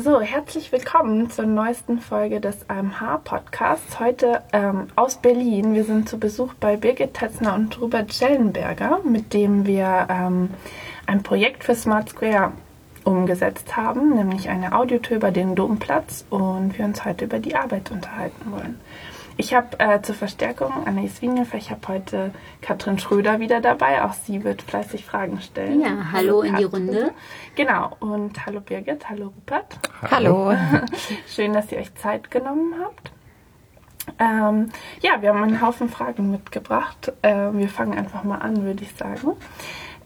So, herzlich willkommen zur neuesten Folge des AMH-Podcasts. Heute ähm, aus Berlin. Wir sind zu Besuch bei Birgit Tetzner und Robert Schellenberger, mit dem wir ähm, ein Projekt für Smart Square umgesetzt haben, nämlich eine Audiotour über den Domplatz und wir uns heute über die Arbeit unterhalten wollen. Ich habe äh, zur Verstärkung Anais Wienhofer, ich habe heute Katrin Schröder wieder dabei. Auch sie wird fleißig Fragen stellen. Ja, hallo, hallo in die Runde. Genau, und hallo Birgit, hallo Rupert. Hallo. Schön, dass ihr euch Zeit genommen habt. Ähm, ja, wir haben einen Haufen Fragen mitgebracht. Äh, wir fangen einfach mal an, würde ich sagen.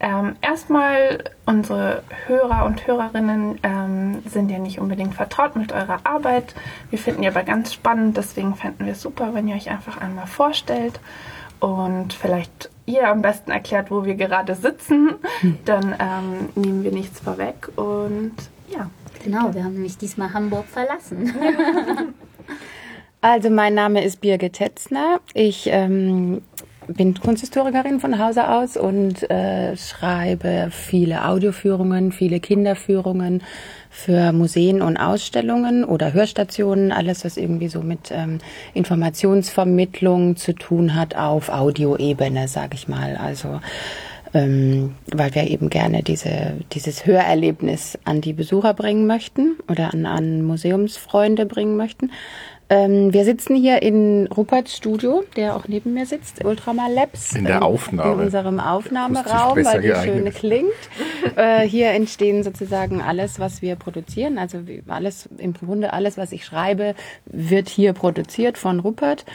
Ähm, erstmal, unsere Hörer und Hörerinnen ähm, sind ja nicht unbedingt vertraut mit eurer Arbeit. Wir finden die aber ganz spannend, deswegen fänden wir es super, wenn ihr euch einfach einmal vorstellt und vielleicht ihr am besten erklärt, wo wir gerade sitzen. Dann ähm, nehmen wir nichts vorweg und ja. Genau, wir haben nämlich diesmal Hamburg verlassen. Also mein Name ist Birgit Tetzner. Ich ähm, bin Kunsthistorikerin von Hause aus und äh, schreibe viele Audioführungen, viele Kinderführungen für Museen und Ausstellungen oder Hörstationen, alles was irgendwie so mit ähm, Informationsvermittlung zu tun hat auf Audioebene, sag ich mal. Also ähm, weil wir eben gerne diese, dieses Hörerlebnis an die Besucher bringen möchten oder an, an Museumsfreunde bringen möchten. Ähm, wir sitzen hier in Ruperts Studio, der auch neben mir sitzt, Ultramar Labs. In der ähm, Aufnahme. In unserem Aufnahmeraum, weil die schön klingt. äh, hier entstehen sozusagen alles, was wir produzieren. Also alles, im Grunde alles, was ich schreibe, wird hier produziert von Rupert.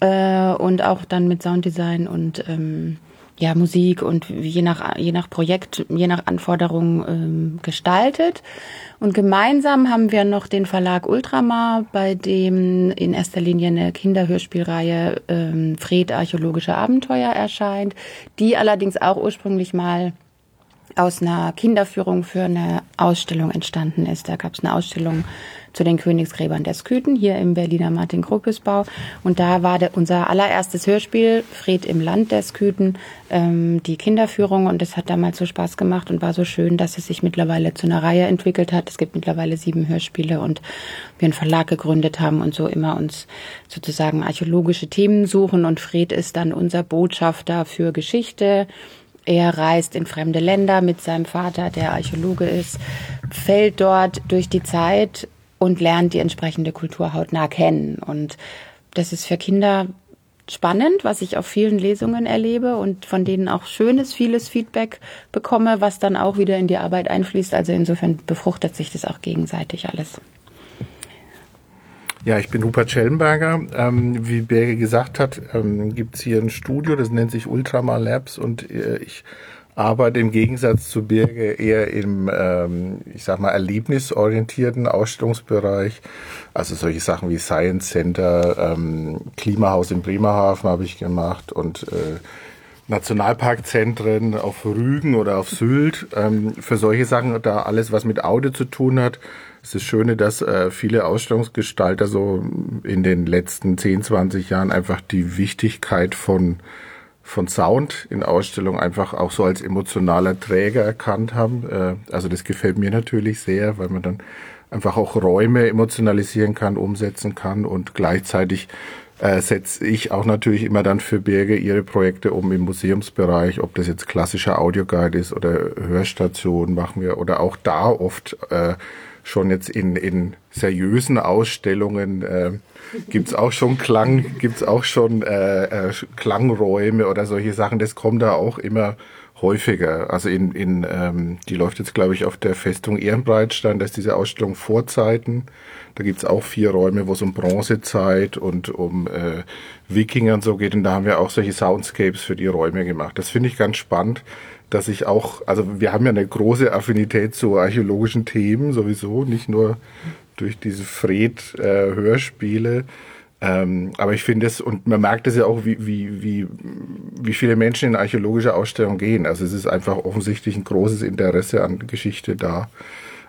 Äh, und auch dann mit Sounddesign und ähm, ja, Musik und je nach, je nach Projekt, je nach Anforderung ähm, gestaltet. Und gemeinsam haben wir noch den Verlag Ultramar, bei dem in erster Linie eine Kinderhörspielreihe ähm, Fred Archäologische Abenteuer erscheint, die allerdings auch ursprünglich mal aus einer Kinderführung für eine Ausstellung entstanden ist. Da gab es eine Ausstellung zu den Königsgräbern der Sküten hier im Berliner Martin-Krokus-Bau. Und da war der, unser allererstes Hörspiel, Fred im Land der Sküten, ähm, die Kinderführung. Und das hat damals so Spaß gemacht und war so schön, dass es sich mittlerweile zu einer Reihe entwickelt hat. Es gibt mittlerweile sieben Hörspiele und wir einen Verlag gegründet haben und so immer uns sozusagen archäologische Themen suchen. Und Fred ist dann unser Botschafter für Geschichte. Er reist in fremde Länder mit seinem Vater, der Archäologe ist, fällt dort durch die Zeit und lernt die entsprechende Kultur hautnah kennen. Und das ist für Kinder spannend, was ich auf vielen Lesungen erlebe und von denen auch schönes, vieles Feedback bekomme, was dann auch wieder in die Arbeit einfließt. Also insofern befruchtet sich das auch gegenseitig alles. Ja, ich bin Rupert Schellenberger. Ähm, wie Berge gesagt hat, ähm, gibt es hier ein Studio, das nennt sich Ultramar Labs und äh, ich arbeite im Gegensatz zu Birge eher im, ähm, ich sag mal, erlebnisorientierten Ausstellungsbereich. Also solche Sachen wie Science Center, ähm, Klimahaus in Bremerhaven habe ich gemacht und äh, Nationalparkzentren auf Rügen oder auf Sylt. Ähm, für solche Sachen, da alles, was mit Audio zu tun hat, ist das Schöne, dass äh, viele Ausstellungsgestalter so in den letzten 10, 20 Jahren einfach die Wichtigkeit von von Sound in Ausstellungen einfach auch so als emotionaler Träger erkannt haben. Äh, also das gefällt mir natürlich sehr, weil man dann einfach auch Räume emotionalisieren kann, umsetzen kann und gleichzeitig äh, setze ich auch natürlich immer dann für Berge ihre Projekte um im Museumsbereich, ob das jetzt klassischer Audioguide ist oder Hörstation machen wir oder auch da oft äh, schon jetzt in, in seriösen Ausstellungen äh, gibt's auch schon Klang, gibt's auch schon äh, äh, Klangräume oder solche Sachen. Das kommt da auch immer häufiger. Also in, in ähm, die läuft jetzt, glaube ich, auf der Festung Ehrenbreitstein, da ist diese Ausstellung Vorzeiten. Da gibt's auch vier Räume, wo es um Bronzezeit und um äh, Wikinger und so geht. Und da haben wir auch solche Soundscapes für die Räume gemacht. Das finde ich ganz spannend dass ich auch, also wir haben ja eine große Affinität zu archäologischen Themen sowieso, nicht nur durch diese Fred-Hörspiele. Äh, ähm, aber ich finde es, und man merkt es ja auch, wie, wie, wie, viele Menschen in archäologische Ausstellungen gehen. Also es ist einfach offensichtlich ein großes Interesse an Geschichte da.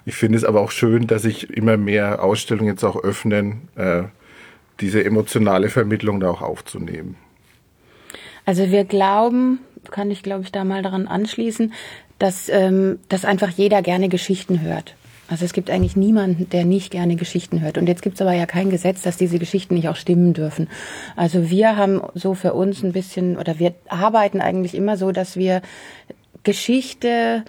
Ich finde es aber auch schön, dass sich immer mehr Ausstellungen jetzt auch öffnen, äh, diese emotionale Vermittlung da auch aufzunehmen. Also wir glauben, kann ich glaube ich da mal daran anschließen, dass, ähm, dass einfach jeder gerne Geschichten hört. Also es gibt eigentlich niemanden, der nicht gerne Geschichten hört. Und jetzt gibt es aber ja kein Gesetz, dass diese Geschichten nicht auch stimmen dürfen. Also wir haben so für uns ein bisschen, oder wir arbeiten eigentlich immer so, dass wir Geschichte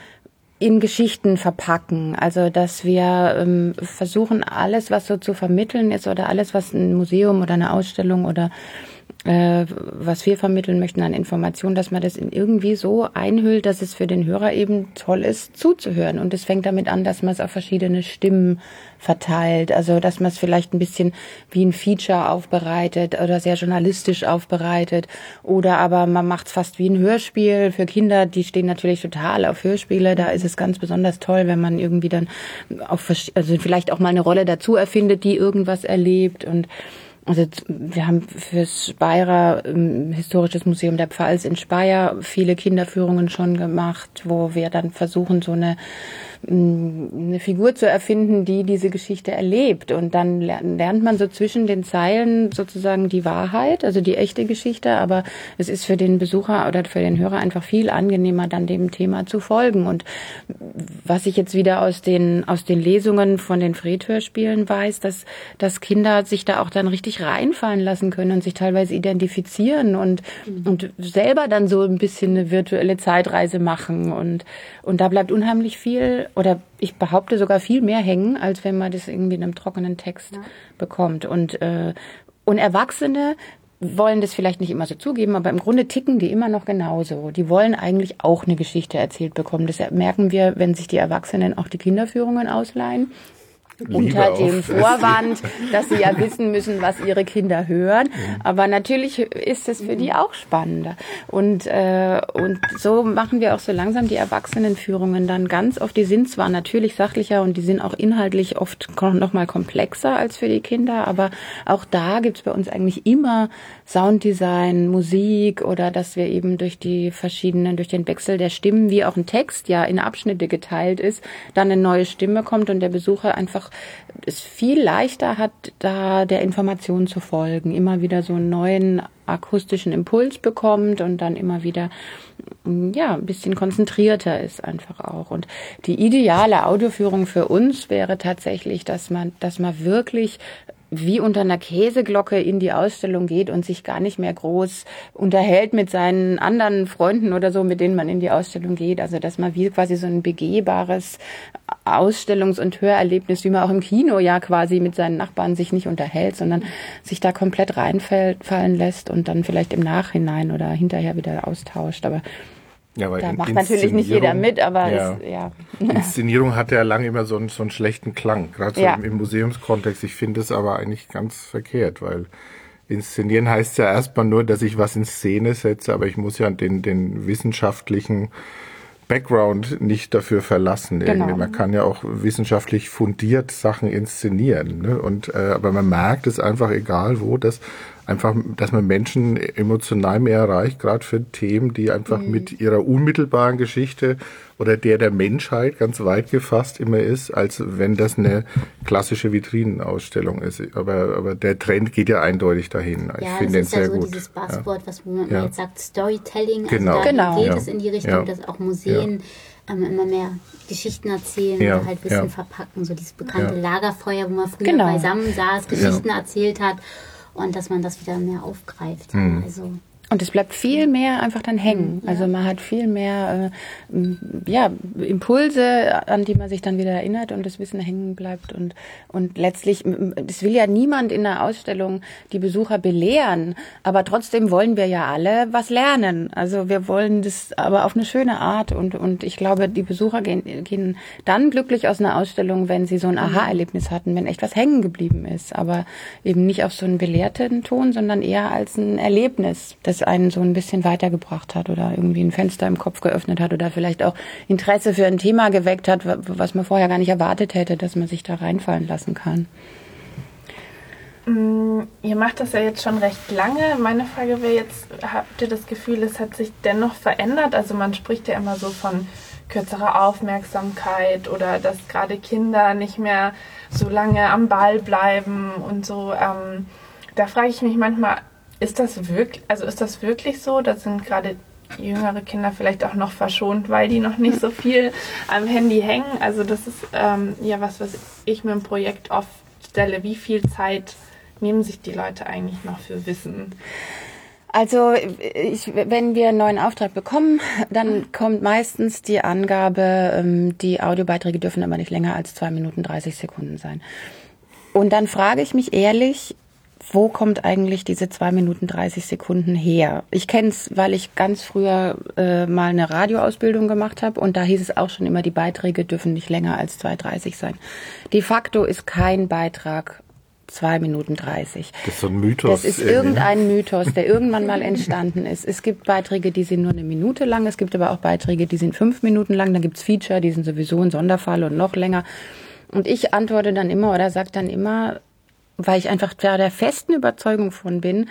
in Geschichten verpacken. Also dass wir ähm, versuchen, alles, was so zu vermitteln ist oder alles, was ein Museum oder eine Ausstellung oder äh, was wir vermitteln möchten an Informationen, dass man das in irgendwie so einhüllt, dass es für den Hörer eben toll ist, zuzuhören. Und es fängt damit an, dass man es auf verschiedene Stimmen verteilt. Also dass man es vielleicht ein bisschen wie ein Feature aufbereitet oder sehr journalistisch aufbereitet. Oder aber man macht es fast wie ein Hörspiel für Kinder, die stehen natürlich total auf Hörspiele. Da ist es ganz besonders toll, wenn man irgendwie dann auf also vielleicht auch mal eine Rolle dazu erfindet, die irgendwas erlebt und also wir haben fürs Speyerer ähm, Historisches Museum der Pfalz in Speyer viele Kinderführungen schon gemacht, wo wir dann versuchen, so eine eine Figur zu erfinden, die diese Geschichte erlebt. Und dann lernt man so zwischen den Zeilen sozusagen die Wahrheit, also die echte Geschichte. Aber es ist für den Besucher oder für den Hörer einfach viel angenehmer, dann dem Thema zu folgen. Und was ich jetzt wieder aus den, aus den Lesungen von den Fred-Hörspielen weiß, dass, dass Kinder sich da auch dann richtig reinfallen lassen können und sich teilweise identifizieren und, mhm. und selber dann so ein bisschen eine virtuelle Zeitreise machen. Und, und da bleibt unheimlich viel oder ich behaupte sogar viel mehr hängen, als wenn man das irgendwie in einem trockenen Text ja. bekommt. Und, äh, und Erwachsene wollen das vielleicht nicht immer so zugeben, aber im Grunde ticken die immer noch genauso. Die wollen eigentlich auch eine Geschichte erzählt bekommen. Das merken wir, wenn sich die Erwachsenen auch die Kinderführungen ausleihen unter dem Vorwand, dass sie ja wissen müssen, was ihre Kinder hören. Aber natürlich ist es für die auch spannender. Und, äh, und so machen wir auch so langsam die Erwachsenenführungen dann ganz oft. Die sind zwar natürlich sachlicher und die sind auch inhaltlich oft noch mal komplexer als für die Kinder, aber auch da gibt's bei uns eigentlich immer Sounddesign, Musik oder dass wir eben durch die verschiedenen, durch den Wechsel der Stimmen, wie auch ein Text ja in Abschnitte geteilt ist, dann eine neue Stimme kommt und der Besucher einfach es viel leichter hat, da der Information zu folgen, immer wieder so einen neuen akustischen Impuls bekommt und dann immer wieder ja, ein bisschen konzentrierter ist einfach auch. Und die ideale Audioführung für uns wäre tatsächlich, dass man, dass man wirklich wie unter einer Käseglocke in die Ausstellung geht und sich gar nicht mehr groß unterhält mit seinen anderen Freunden oder so, mit denen man in die Ausstellung geht. Also dass man wie quasi so ein begehbares Ausstellungs- und Hörerlebnis, wie man auch im Kino ja quasi mit seinen Nachbarn sich nicht unterhält, sondern sich da komplett reinfallen lässt und dann vielleicht im Nachhinein oder hinterher wieder austauscht. Aber ja, weil da macht natürlich nicht jeder mit, aber ja. Das, ja. Inszenierung hat ja lange immer so einen, so einen schlechten Klang, gerade so ja. im, im Museumskontext. Ich finde es aber eigentlich ganz verkehrt, weil inszenieren heißt ja erstmal nur, dass ich was in Szene setze, aber ich muss ja den, den wissenschaftlichen Background nicht dafür verlassen. Genau. Man kann ja auch wissenschaftlich fundiert Sachen inszenieren. Ne? Und äh, aber man merkt es einfach, egal wo, dass einfach, dass man Menschen emotional mehr erreicht, gerade für Themen, die einfach mhm. mit ihrer unmittelbaren Geschichte oder der der Menschheit ganz weit gefasst immer ist, als wenn das eine klassische Vitrinenausstellung ist. Aber, aber der Trend geht ja eindeutig dahin. Ja, ich finde den sehr ja so gut. dieses Buzzword, ja. was man ja. jetzt sagt, Storytelling. Genau. Also da genau. geht es in die Richtung, dass auch Museen ähm, immer mehr Geschichten erzählen ja, oder halt Wissen ja. verpacken. So dieses bekannte ja. Lagerfeuer, wo man früher genau. beisammen saß, Geschichten erzählt hat und dass man das wieder mehr aufgreift. Mhm. Also und es bleibt viel mehr einfach dann hängen. Ja. Also man hat viel mehr äh, ja, Impulse, an die man sich dann wieder erinnert und das Wissen hängen bleibt. Und, und letztlich, es will ja niemand in der Ausstellung die Besucher belehren, aber trotzdem wollen wir ja alle was lernen. Also wir wollen das aber auf eine schöne Art. Und, und ich glaube, die Besucher gehen, gehen dann glücklich aus einer Ausstellung, wenn sie so ein mhm. Aha-Erlebnis hatten, wenn echt was hängen geblieben ist. Aber eben nicht auf so einen belehrten Ton, sondern eher als ein Erlebnis. Das das einen so ein bisschen weitergebracht hat oder irgendwie ein Fenster im Kopf geöffnet hat oder vielleicht auch Interesse für ein Thema geweckt hat, was man vorher gar nicht erwartet hätte, dass man sich da reinfallen lassen kann. Mm, ihr macht das ja jetzt schon recht lange. Meine Frage wäre jetzt, habt ihr das Gefühl, es hat sich dennoch verändert? Also man spricht ja immer so von kürzerer Aufmerksamkeit oder dass gerade Kinder nicht mehr so lange am Ball bleiben und so. Ähm, da frage ich mich manchmal, ist das wirklich, also ist das wirklich so? Da sind gerade jüngere Kinder vielleicht auch noch verschont, weil die noch nicht so viel am Handy hängen. Also das ist ähm, ja was, was ich mir im Projekt oft stelle. Wie viel Zeit nehmen sich die Leute eigentlich noch für Wissen? Also ich, wenn wir einen neuen Auftrag bekommen, dann kommt meistens die Angabe, ähm, die Audiobeiträge dürfen aber nicht länger als zwei Minuten 30 Sekunden sein. Und dann frage ich mich ehrlich, wo kommt eigentlich diese zwei Minuten 30 Sekunden her? Ich kenne es, weil ich ganz früher äh, mal eine Radioausbildung gemacht habe und da hieß es auch schon immer, die Beiträge dürfen nicht länger als 2,30 sein. De facto ist kein Beitrag zwei Minuten dreißig. Das ist so ein Mythos. Das ist irgendein Mythos, der irgendwann mal entstanden ist. Es gibt Beiträge, die sind nur eine Minute lang, es gibt aber auch Beiträge, die sind fünf Minuten lang, dann gibt's Feature, die sind sowieso ein Sonderfall und noch länger. Und ich antworte dann immer oder sage dann immer, weil ich einfach der festen Überzeugung von bin,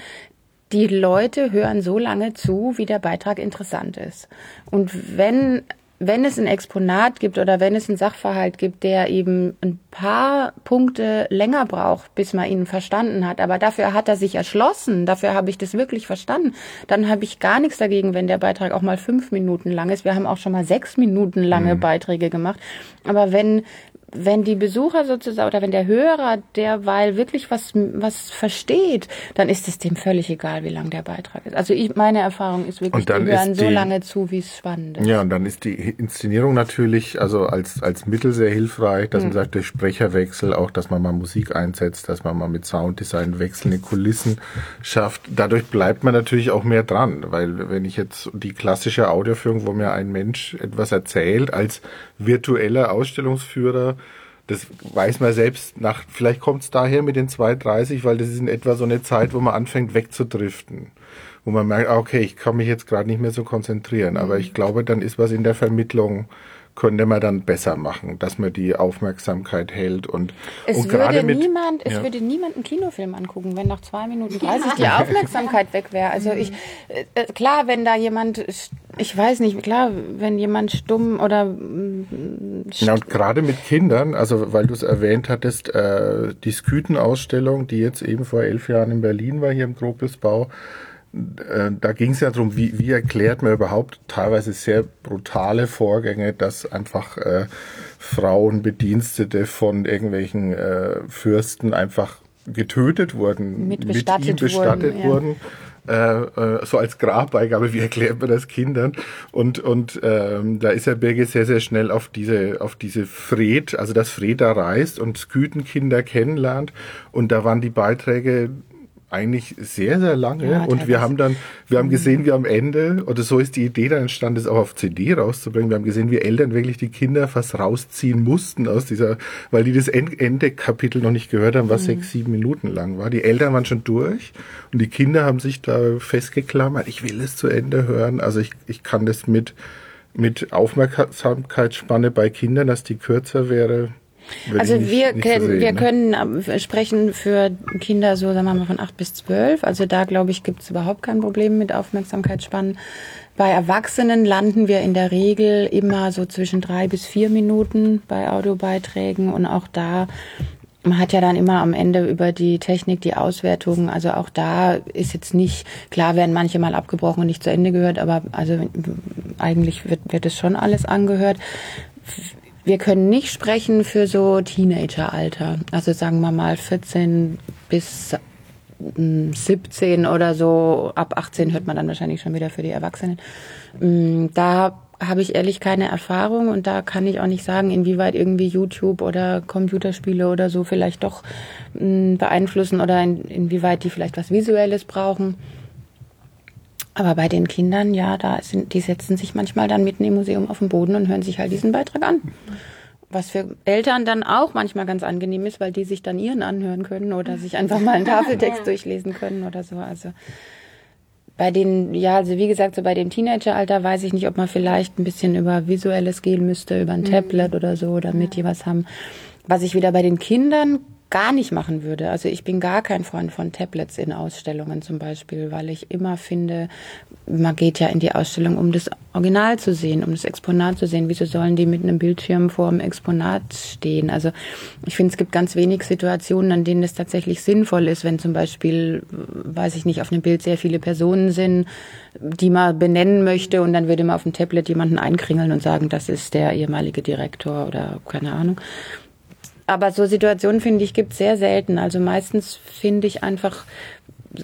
die Leute hören so lange zu, wie der Beitrag interessant ist. Und wenn wenn es ein Exponat gibt oder wenn es einen Sachverhalt gibt, der eben ein paar Punkte länger braucht, bis man ihn verstanden hat, aber dafür hat er sich erschlossen, dafür habe ich das wirklich verstanden, dann habe ich gar nichts dagegen, wenn der Beitrag auch mal fünf Minuten lang ist. Wir haben auch schon mal sechs Minuten lange mhm. Beiträge gemacht. Aber wenn wenn die Besucher sozusagen oder wenn der Hörer derweil wirklich was, was versteht, dann ist es dem völlig egal, wie lang der Beitrag ist. Also ich, meine Erfahrung ist wirklich, die hören so lange zu, wie es spannend ist. Ja, und dann ist die Inszenierung natürlich also als, als Mittel sehr hilfreich, dass mhm. man sagt, der Sprecherwechsel, auch dass man mal Musik einsetzt, dass man mal mit Sounddesign wechselnde Kulissen schafft. Dadurch bleibt man natürlich auch mehr dran, weil wenn ich jetzt die klassische Audioführung, wo mir ein Mensch etwas erzählt, als virtueller Ausstellungsführer, das weiß man selbst nach, vielleicht kommt es daher mit den 2,30, weil das ist in etwa so eine Zeit, wo man anfängt wegzudriften. Wo man merkt, ah, okay, ich kann mich jetzt gerade nicht mehr so konzentrieren. Aber ich glaube, dann ist was in der Vermittlung könnte man dann besser machen, dass man die Aufmerksamkeit hält und es und würde mit, niemand, ja. es würde niemand einen Kinofilm angucken, wenn nach zwei Minuten 30 die Aufmerksamkeit weg wäre. Also ich äh, äh, klar, wenn da jemand, ich weiß nicht, klar, wenn jemand stumm oder mm, ja, und gerade mit Kindern, also weil du es erwähnt hattest, äh, die Skütenausstellung, die jetzt eben vor elf Jahren in Berlin war hier im Gropiusbau, äh, da ging es ja darum, wie, wie erklärt man überhaupt teilweise sehr brutale Vorgänge, dass einfach äh, Frauen, Bedienstete von irgendwelchen äh, Fürsten einfach getötet wurden, mit bestattet, mit ihm bestattet wurden. wurden. Äh, äh, so als Grabbeigabe, wie erklärt man das Kindern? Und, und ähm, da ist ja Birge sehr, sehr schnell auf diese, auf diese Fred, also dass Fred da reist und Skütenkinder kennenlernt. Und da waren die Beiträge eigentlich sehr, sehr lange. Ja, und wir haben dann, wir haben gesehen, wie am Ende, oder so ist die Idee dann entstanden, das auch auf CD rauszubringen. Wir haben gesehen, wie Eltern wirklich die Kinder fast rausziehen mussten aus dieser, weil die das Ende-Kapitel noch nicht gehört haben, was mhm. sechs, sieben Minuten lang war. Die Eltern waren schon durch und die Kinder haben sich da festgeklammert. Ich will es zu Ende hören. Also ich, ich kann das mit, mit Aufmerksamkeitsspanne bei Kindern, dass die kürzer wäre, also wir, nicht können, sehen, wir ne? können äh, sprechen für Kinder so, sagen wir mal, von acht bis zwölf. Also da, glaube ich, gibt es überhaupt kein Problem mit Aufmerksamkeitsspannen. Bei Erwachsenen landen wir in der Regel immer so zwischen drei bis vier Minuten bei Audiobeiträgen und auch da man hat ja dann immer am Ende über die Technik die Auswertungen. Also auch da ist jetzt nicht, klar werden manche mal abgebrochen und nicht zu Ende gehört, aber also eigentlich wird, wird es schon alles angehört wir können nicht sprechen für so Teenageralter. Also sagen wir mal 14 bis 17 hm, oder so. Ab 18 hört man dann wahrscheinlich schon wieder für die Erwachsenen. Hm, da habe ich ehrlich keine Erfahrung und da kann ich auch nicht sagen, inwieweit irgendwie YouTube oder Computerspiele oder so vielleicht doch hm, beeinflussen oder in, inwieweit die vielleicht was Visuelles brauchen. Aber bei den Kindern, ja, da sind, die setzen sich manchmal dann mitten im Museum auf den Boden und hören sich halt diesen Beitrag an. Was für Eltern dann auch manchmal ganz angenehm ist, weil die sich dann ihren anhören können oder sich einfach mal einen Tafeltext durchlesen können oder so. Also bei den, ja, also wie gesagt, so bei dem Teenageralter weiß ich nicht, ob man vielleicht ein bisschen über Visuelles gehen müsste, über ein mhm. Tablet oder so, damit die was haben. Was ich wieder bei den Kindern gar nicht machen würde. Also ich bin gar kein Freund von Tablets in Ausstellungen zum Beispiel, weil ich immer finde, man geht ja in die Ausstellung, um das Original zu sehen, um das Exponat zu sehen. Wieso sollen die mit einem Bildschirm vor dem Exponat stehen? Also ich finde, es gibt ganz wenig Situationen, an denen es tatsächlich sinnvoll ist, wenn zum Beispiel, weiß ich nicht, auf einem Bild sehr viele Personen sind, die man benennen möchte und dann würde man auf dem Tablet jemanden einkringeln und sagen, das ist der ehemalige Direktor oder keine Ahnung. Aber so Situationen, finde ich, gibt es sehr selten. Also meistens finde ich einfach,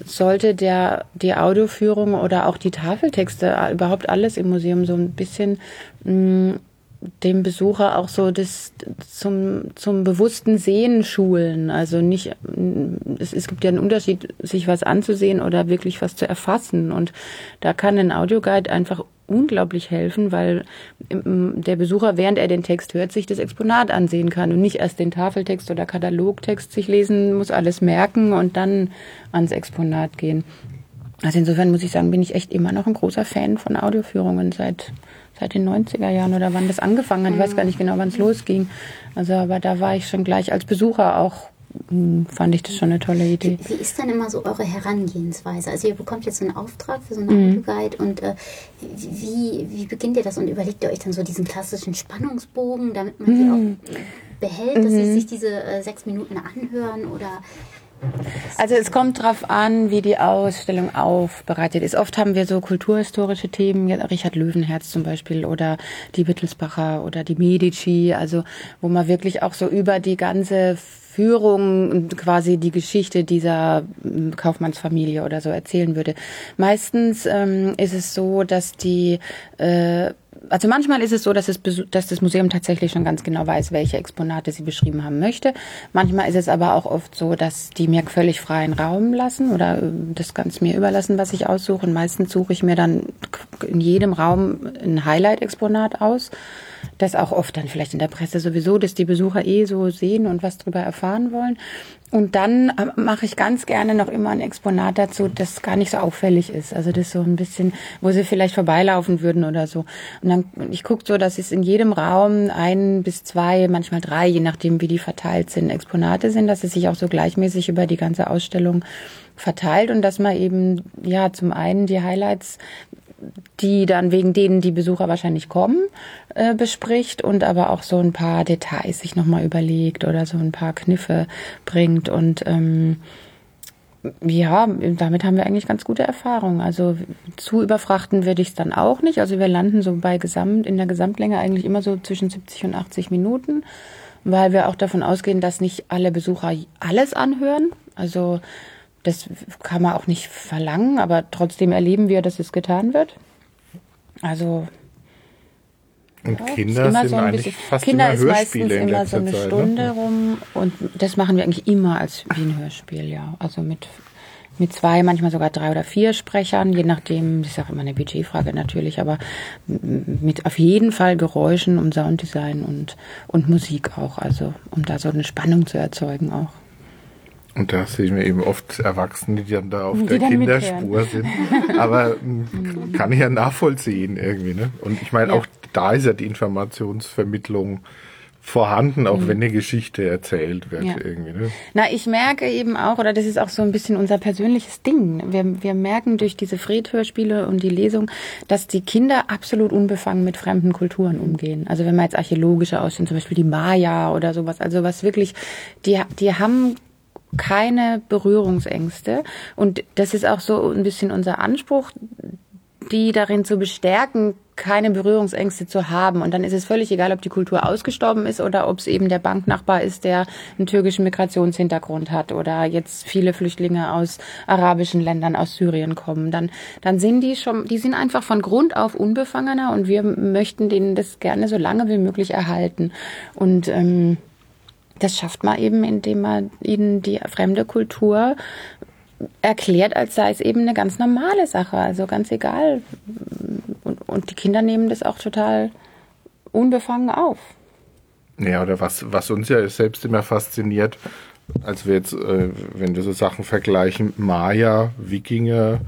sollte der, die Audioführung oder auch die Tafeltexte, überhaupt alles im Museum so ein bisschen mh, mm, dem Besucher auch so das zum, zum bewussten Sehen schulen. Also nicht, es, es gibt ja einen Unterschied, sich was anzusehen oder wirklich was zu erfassen. Und da kann ein Audioguide einfach unglaublich helfen, weil der Besucher, während er den Text hört, sich das Exponat ansehen kann und nicht erst den Tafeltext oder Katalogtext sich lesen muss, alles merken und dann ans Exponat gehen. Also insofern muss ich sagen, bin ich echt immer noch ein großer Fan von Audioführungen seit seit den 90er Jahren oder wann das angefangen hat. Ich weiß gar nicht genau, wann es losging. Also aber da war ich schon gleich als Besucher auch hm, fand ich das schon eine tolle Idee. Wie, wie, ist dann immer so eure Herangehensweise? Also ihr bekommt jetzt einen Auftrag für so einen mhm. Guide und äh, wie, wie beginnt ihr das und überlegt ihr euch dann so diesen klassischen Spannungsbogen, damit man mhm. die auch behält, dass mhm. sie sich diese äh, sechs Minuten anhören oder also es kommt darauf an, wie die Ausstellung aufbereitet ist. Oft haben wir so kulturhistorische Themen, Richard Löwenherz zum Beispiel oder die Wittelsbacher oder die Medici, also wo man wirklich auch so über die ganze Führung quasi die Geschichte dieser hm, Kaufmannsfamilie oder so erzählen würde. Meistens ähm, ist es so, dass die äh, also manchmal ist es so, dass, es, dass das Museum tatsächlich schon ganz genau weiß, welche Exponate sie beschrieben haben möchte. Manchmal ist es aber auch oft so, dass die mir völlig freien Raum lassen oder äh, das ganz mir überlassen, was ich aussuche. Und meistens suche ich mir dann in jedem Raum ein Highlight-Exponat aus das auch oft dann vielleicht in der Presse sowieso, dass die Besucher eh so sehen und was drüber erfahren wollen. Und dann äh, mache ich ganz gerne noch immer ein Exponat dazu, das gar nicht so auffällig ist. Also das so ein bisschen, wo sie vielleicht vorbeilaufen würden oder so. Und dann, ich gucke so, dass es in jedem Raum ein bis zwei, manchmal drei, je nachdem wie die verteilt sind, Exponate sind, dass es sich auch so gleichmäßig über die ganze Ausstellung verteilt und dass man eben, ja, zum einen die Highlights die dann wegen denen die Besucher wahrscheinlich kommen, äh, bespricht und aber auch so ein paar Details sich nochmal überlegt oder so ein paar Kniffe bringt und ähm, ja, damit haben wir eigentlich ganz gute Erfahrungen. Also zu überfrachten würde ich es dann auch nicht. Also wir landen so bei Gesamt, in der Gesamtlänge eigentlich immer so zwischen 70 und 80 Minuten, weil wir auch davon ausgehen, dass nicht alle Besucher alles anhören. Also das kann man auch nicht verlangen, aber trotzdem erleben wir, dass es getan wird. Also und ja, Kinder sind so eigentlich bisschen, fast Kinder immer Hörspiele ist meistens immer so eine Zeit, ne? Stunde ne? rum und das machen wir eigentlich immer als wie ein Hörspiel, ja. Also mit mit zwei, manchmal sogar drei oder vier Sprechern, je nachdem, das ist auch immer eine Budgetfrage natürlich, aber mit auf jeden Fall Geräuschen und Sounddesign und, und Musik auch, also um da so eine Spannung zu erzeugen auch. Und da sehe ich mir eben oft Erwachsene, die dann da auf die der Kinderspur sind. Aber hm, kann ich ja nachvollziehen irgendwie. Ne? Und ich meine, ja. auch da ist ja die Informationsvermittlung vorhanden, auch mhm. wenn eine Geschichte erzählt wird ja. irgendwie. Ne? Na, ich merke eben auch, oder das ist auch so ein bisschen unser persönliches Ding. Wir, wir merken durch diese Fred-Hörspiele und die Lesung, dass die Kinder absolut unbefangen mit fremden Kulturen umgehen. Also wenn man jetzt archäologische aussehen, zum Beispiel die Maya oder sowas, also was wirklich, die, die haben keine Berührungsängste. Und das ist auch so ein bisschen unser Anspruch, die darin zu bestärken, keine Berührungsängste zu haben. Und dann ist es völlig egal, ob die Kultur ausgestorben ist oder ob es eben der Banknachbar ist, der einen türkischen Migrationshintergrund hat oder jetzt viele Flüchtlinge aus arabischen Ländern, aus Syrien kommen. Dann, dann sind die schon, die sind einfach von Grund auf unbefangener und wir möchten denen das gerne so lange wie möglich erhalten. Und ähm, das schafft man eben, indem man ihnen die fremde Kultur erklärt, als sei es eben eine ganz normale Sache, also ganz egal. Und, und die Kinder nehmen das auch total unbefangen auf. Ja, oder was, was uns ja selbst immer fasziniert, als wir jetzt, äh, wenn wir so Sachen vergleichen, Maya, Wikinger,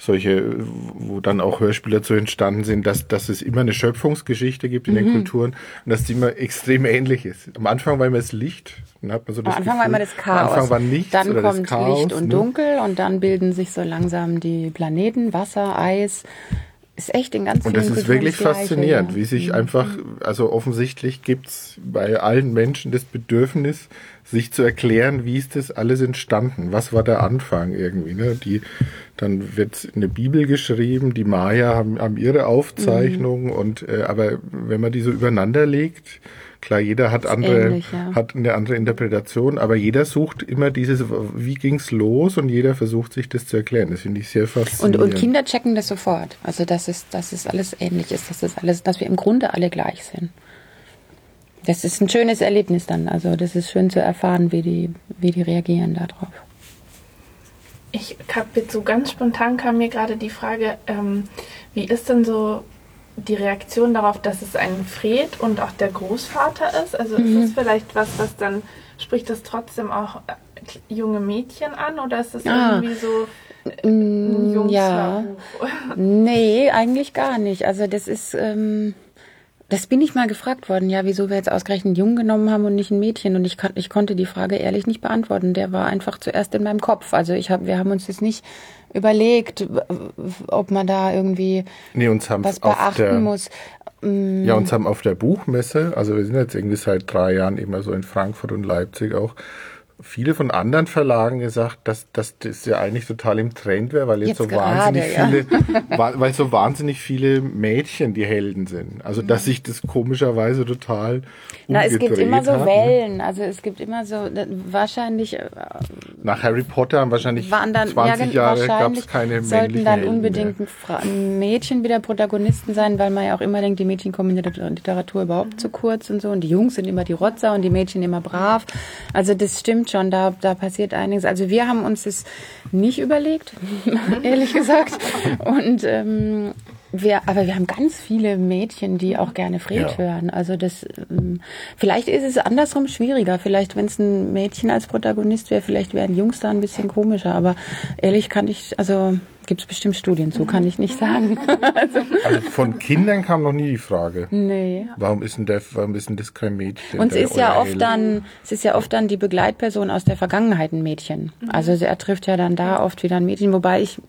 solche, wo dann auch Hörspiele zu entstanden sind, dass, dass es immer eine Schöpfungsgeschichte gibt in mhm. den Kulturen und dass die immer extrem ähnlich ist. Am Anfang war immer das Licht, dann hat man so das Am Anfang Gefühl, war immer das Chaos. Am Anfang war nichts dann kommt Chaos, Licht und ne? Dunkel und dann bilden sich so langsam die Planeten, Wasser, Eis, ist echt in ganz Und das ist wirklich faszinierend, wie sich mhm. einfach, also offensichtlich gibt's bei allen Menschen das Bedürfnis, sich zu erklären, wie ist das alles entstanden? Was war der Anfang irgendwie? Ne? Die, dann wird in der Bibel geschrieben, die Maya haben, haben ihre Aufzeichnungen mhm. und äh, aber wenn man die so übereinander legt, Klar, jeder hat andere, ähnlich, ja. hat eine andere Interpretation, aber jeder sucht immer dieses, wie ging's los und jeder versucht sich das zu erklären. Das finde ich sehr faszinierend. Und, und Kinder checken das sofort. Also, dass es, dass es alles ähnlich ist, dass es alles, dass wir im Grunde alle gleich sind. Das ist ein schönes Erlebnis dann. Also, das ist schön zu erfahren, wie die, wie die reagieren darauf. Ich habe jetzt so ganz spontan kam mir gerade die Frage, ähm, wie ist denn so die Reaktion darauf, dass es ein Fred und auch der Großvater ist? Also mhm. ist das vielleicht was, was dann spricht das trotzdem auch äh, junge Mädchen an oder ist das ah. irgendwie so ein mm, ja. nee, eigentlich gar nicht. Also das ist ähm, das bin ich mal gefragt worden, ja, wieso wir jetzt ausgerechnet einen Jungen genommen haben und nicht ein Mädchen. Und ich, kann, ich konnte die Frage ehrlich nicht beantworten. Der war einfach zuerst in meinem Kopf. Also ich hab, wir haben uns jetzt nicht überlegt, ob man da irgendwie nee, uns haben was beachten der, muss. Mm. Ja, uns haben auf der Buchmesse, also wir sind jetzt irgendwie seit drei Jahren immer so in Frankfurt und Leipzig auch, viele von anderen Verlagen gesagt, dass, dass das ja eigentlich total im Trend wäre, weil jetzt, jetzt so gerade, wahnsinnig ja. viele, weil so wahnsinnig viele Mädchen die Helden sind. Also dass sich das komischerweise total Na, es gibt immer so hat, ne? Wellen. Also es gibt immer so wahrscheinlich äh, nach Harry Potter wahrscheinlich waren dann, 20 ja, Jahre gab es keine sollten dann unbedingt Mädchen wieder Protagonisten sein, weil man ja auch immer denkt, die Mädchen kommen in der Literatur überhaupt zu kurz und so und die Jungs sind immer die Rotzer und die Mädchen immer brav. Also das stimmt schon, da, da passiert einiges. Also wir haben uns das nicht überlegt, ehrlich gesagt. Und ähm, wir, aber wir haben ganz viele Mädchen, die auch gerne Fred ja. hören. Also das, ähm, vielleicht ist es andersrum schwieriger. Vielleicht, wenn es ein Mädchen als Protagonist wäre, vielleicht wären Jungs da ein bisschen komischer. Aber ehrlich kann ich, also Gibt es bestimmt Studien zu, kann ich nicht sagen. also, also, von Kindern kam noch nie die Frage. Nee. Warum ist denn, der, warum ist denn das kein Mädchen? Und es ist ja oft dann, es ist ja oft dann die Begleitperson aus der Vergangenheit ein Mädchen. Mhm. Also er trifft ja dann da oft wieder ein Mädchen, wobei ich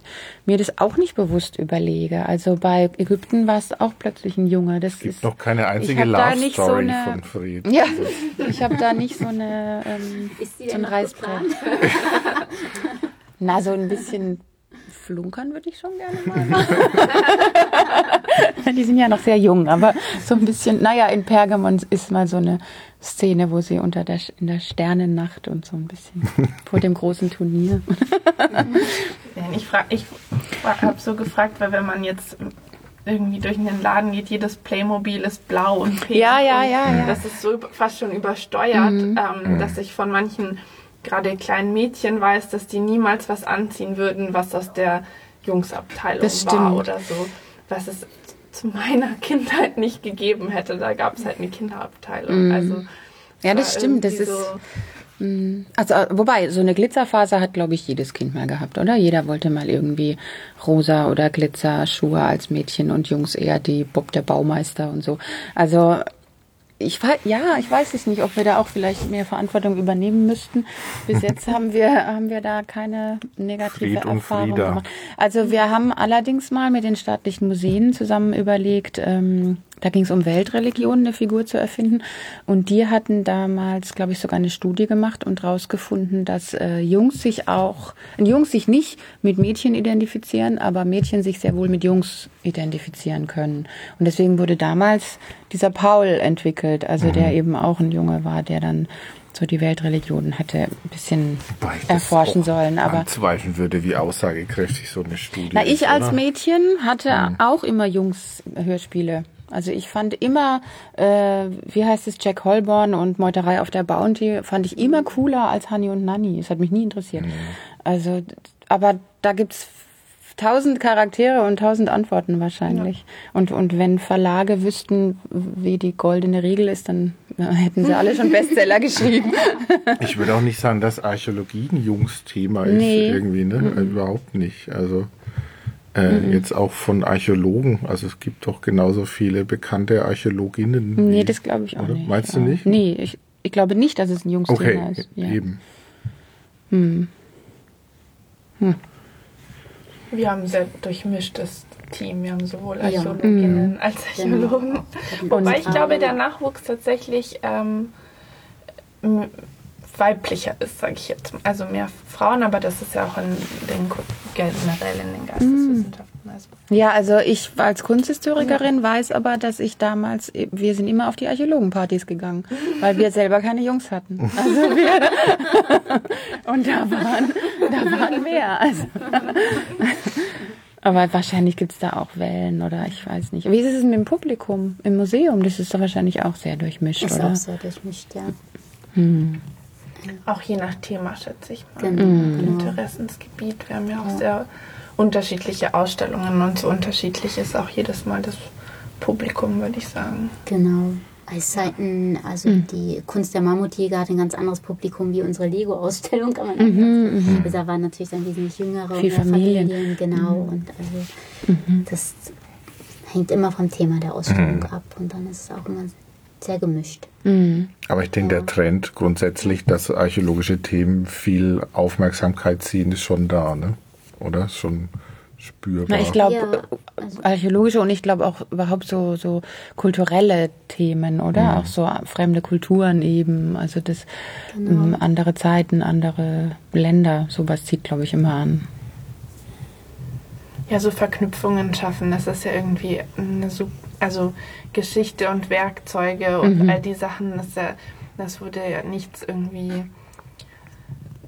mir das auch nicht bewusst überlege. Also bei Ägypten war es auch plötzlich ein Junge. Das es gibt ist, noch keine einzige Love Story so eine, von Fried. Ja, ich habe da nicht so eine ähm, so ein Reißbrett. Na, so ein bisschen flunkern würde ich schon gerne mal machen. die sind ja noch sehr jung, aber so ein bisschen, naja, in Pergamon ist mal so eine Szene, wo sie unter der, in der Sternennacht und so ein bisschen vor dem großen Turnier. ich frag, ich habe so gefragt, weil wenn man jetzt irgendwie durch einen Laden geht, jedes Playmobil ist blau und pink. Ja, ja, ja, ja. Das ist so fast schon übersteuert, mhm. ähm, dass ich von manchen gerade kleinen Mädchen weiß, dass die niemals was anziehen würden, was aus der Jungsabteilung war oder so. Was es zu meiner Kindheit nicht gegeben hätte. Da gab es halt eine Kinderabteilung. Mm. Also ja, das stimmt. Das ist so mm. also wobei so eine Glitzerphase hat glaube ich jedes Kind mal gehabt, oder? Jeder wollte mal irgendwie rosa oder Glitzerschuhe als Mädchen und Jungs eher die Bob der Baumeister und so. Also ich weiß, ja, ich weiß es nicht, ob wir da auch vielleicht mehr Verantwortung übernehmen müssten. Bis jetzt haben wir, haben wir da keine negative Fried Erfahrung gemacht. Also wir haben allerdings mal mit den staatlichen Museen zusammen überlegt, ähm, da ging es um Weltreligionen, eine Figur zu erfinden. Und die hatten damals, glaube ich, sogar eine Studie gemacht und rausgefunden, dass äh, Jungs sich auch, äh, Jungs sich nicht mit Mädchen identifizieren, aber Mädchen sich sehr wohl mit Jungs identifizieren können. Und deswegen wurde damals dieser Paul entwickelt, also mhm. der eben auch ein Junge war, der dann so die Weltreligionen hätte ein bisschen erforschen sollen. Aber zweifeln würde, wie aussagekräftig so eine Studie Na, ich ist, als Mädchen hatte mhm. auch immer Jungs Hörspiele also ich fand immer, äh, wie heißt es, Jack Holborn und Meuterei auf der Bounty, fand ich immer cooler als Honey und Nanny. Es hat mich nie interessiert. Mhm. Also, aber da gibt's tausend Charaktere und tausend Antworten wahrscheinlich. Ja. Und, und wenn Verlage wüssten, wie die goldene Regel ist, dann hätten sie alle schon Bestseller geschrieben. Ich würde auch nicht sagen, dass Archäologie ein Jungsthema ist nee. irgendwie, ne? Mhm. Überhaupt nicht. Also Äh, mhm. Jetzt auch von Archäologen. Also es gibt doch genauso viele bekannte Archäologinnen. Nee, wie, das glaube ich auch oder? nicht. Meinst du nicht? Nee, ich, ich glaube nicht, dass es ein Jungsthema okay, ist. Ja. eben. Hm. Hm. Wir haben ein sehr durchmischtes Team. Wir haben sowohl Archäologinnen ja. als genau. Archäologen. Genau. Wobei ich glaube, der Nachwuchs tatsächlich ähm, weiblicher ist, sage ich jetzt. Also mehr Frauen, aber das ist ja auch in den, generell in den Geisteswissenschaften. Also. Ja, also ich als Kunsthistorikerin ja. weiß aber, dass ich damals, wir sind immer auf die Archäologenpartys gegangen, weil wir selber keine Jungs hatten. Also wir, und da waren, da waren mehr. Also. Aber wahrscheinlich gibt es da auch Wellen oder ich weiß nicht. Wie ist es mit dem Publikum im Museum? Das ist doch wahrscheinlich auch sehr durchmischt, ist oder? Ist auch sehr durchmischt, ja. Hm. Auch je nach Thema, schätze ich mal. Genau. genau. Interessensgebiet. Wir haben ja auch ja. sehr unterschiedliche Ausstellungen und so unterschiedlich ist auch jedes Mal das Publikum, würde ich sagen. Genau. Eiszeiten, also mhm. die Kunst der Mammutjäger hat ein ganz anderes Publikum wie unsere Lego-Ausstellung, kann man mhm, sagen. Also da waren natürlich dann wesentlich jüngere Viel Familien. Familien. Genau. Mhm. Und also mhm. das hängt immer vom Thema der Ausstellung mhm. ab und dann ist es auch immer sehr gemischt. Mhm. Aber ich denke, ja. der Trend grundsätzlich, dass archäologische Themen viel Aufmerksamkeit ziehen, ist schon da, ne? Oder? Schon spürbar. Na, ich glaube, ja, also archäologische und ich glaube auch überhaupt so, so kulturelle Themen, oder? Mhm. Auch so fremde Kulturen eben. Also das genau. ähm, andere Zeiten, andere Länder, sowas zieht, glaube ich, immer an. Ja, so Verknüpfungen schaffen, das ist ja irgendwie eine super also Geschichte und Werkzeuge und mhm. all die Sachen, das, ja, das wurde ja nichts irgendwie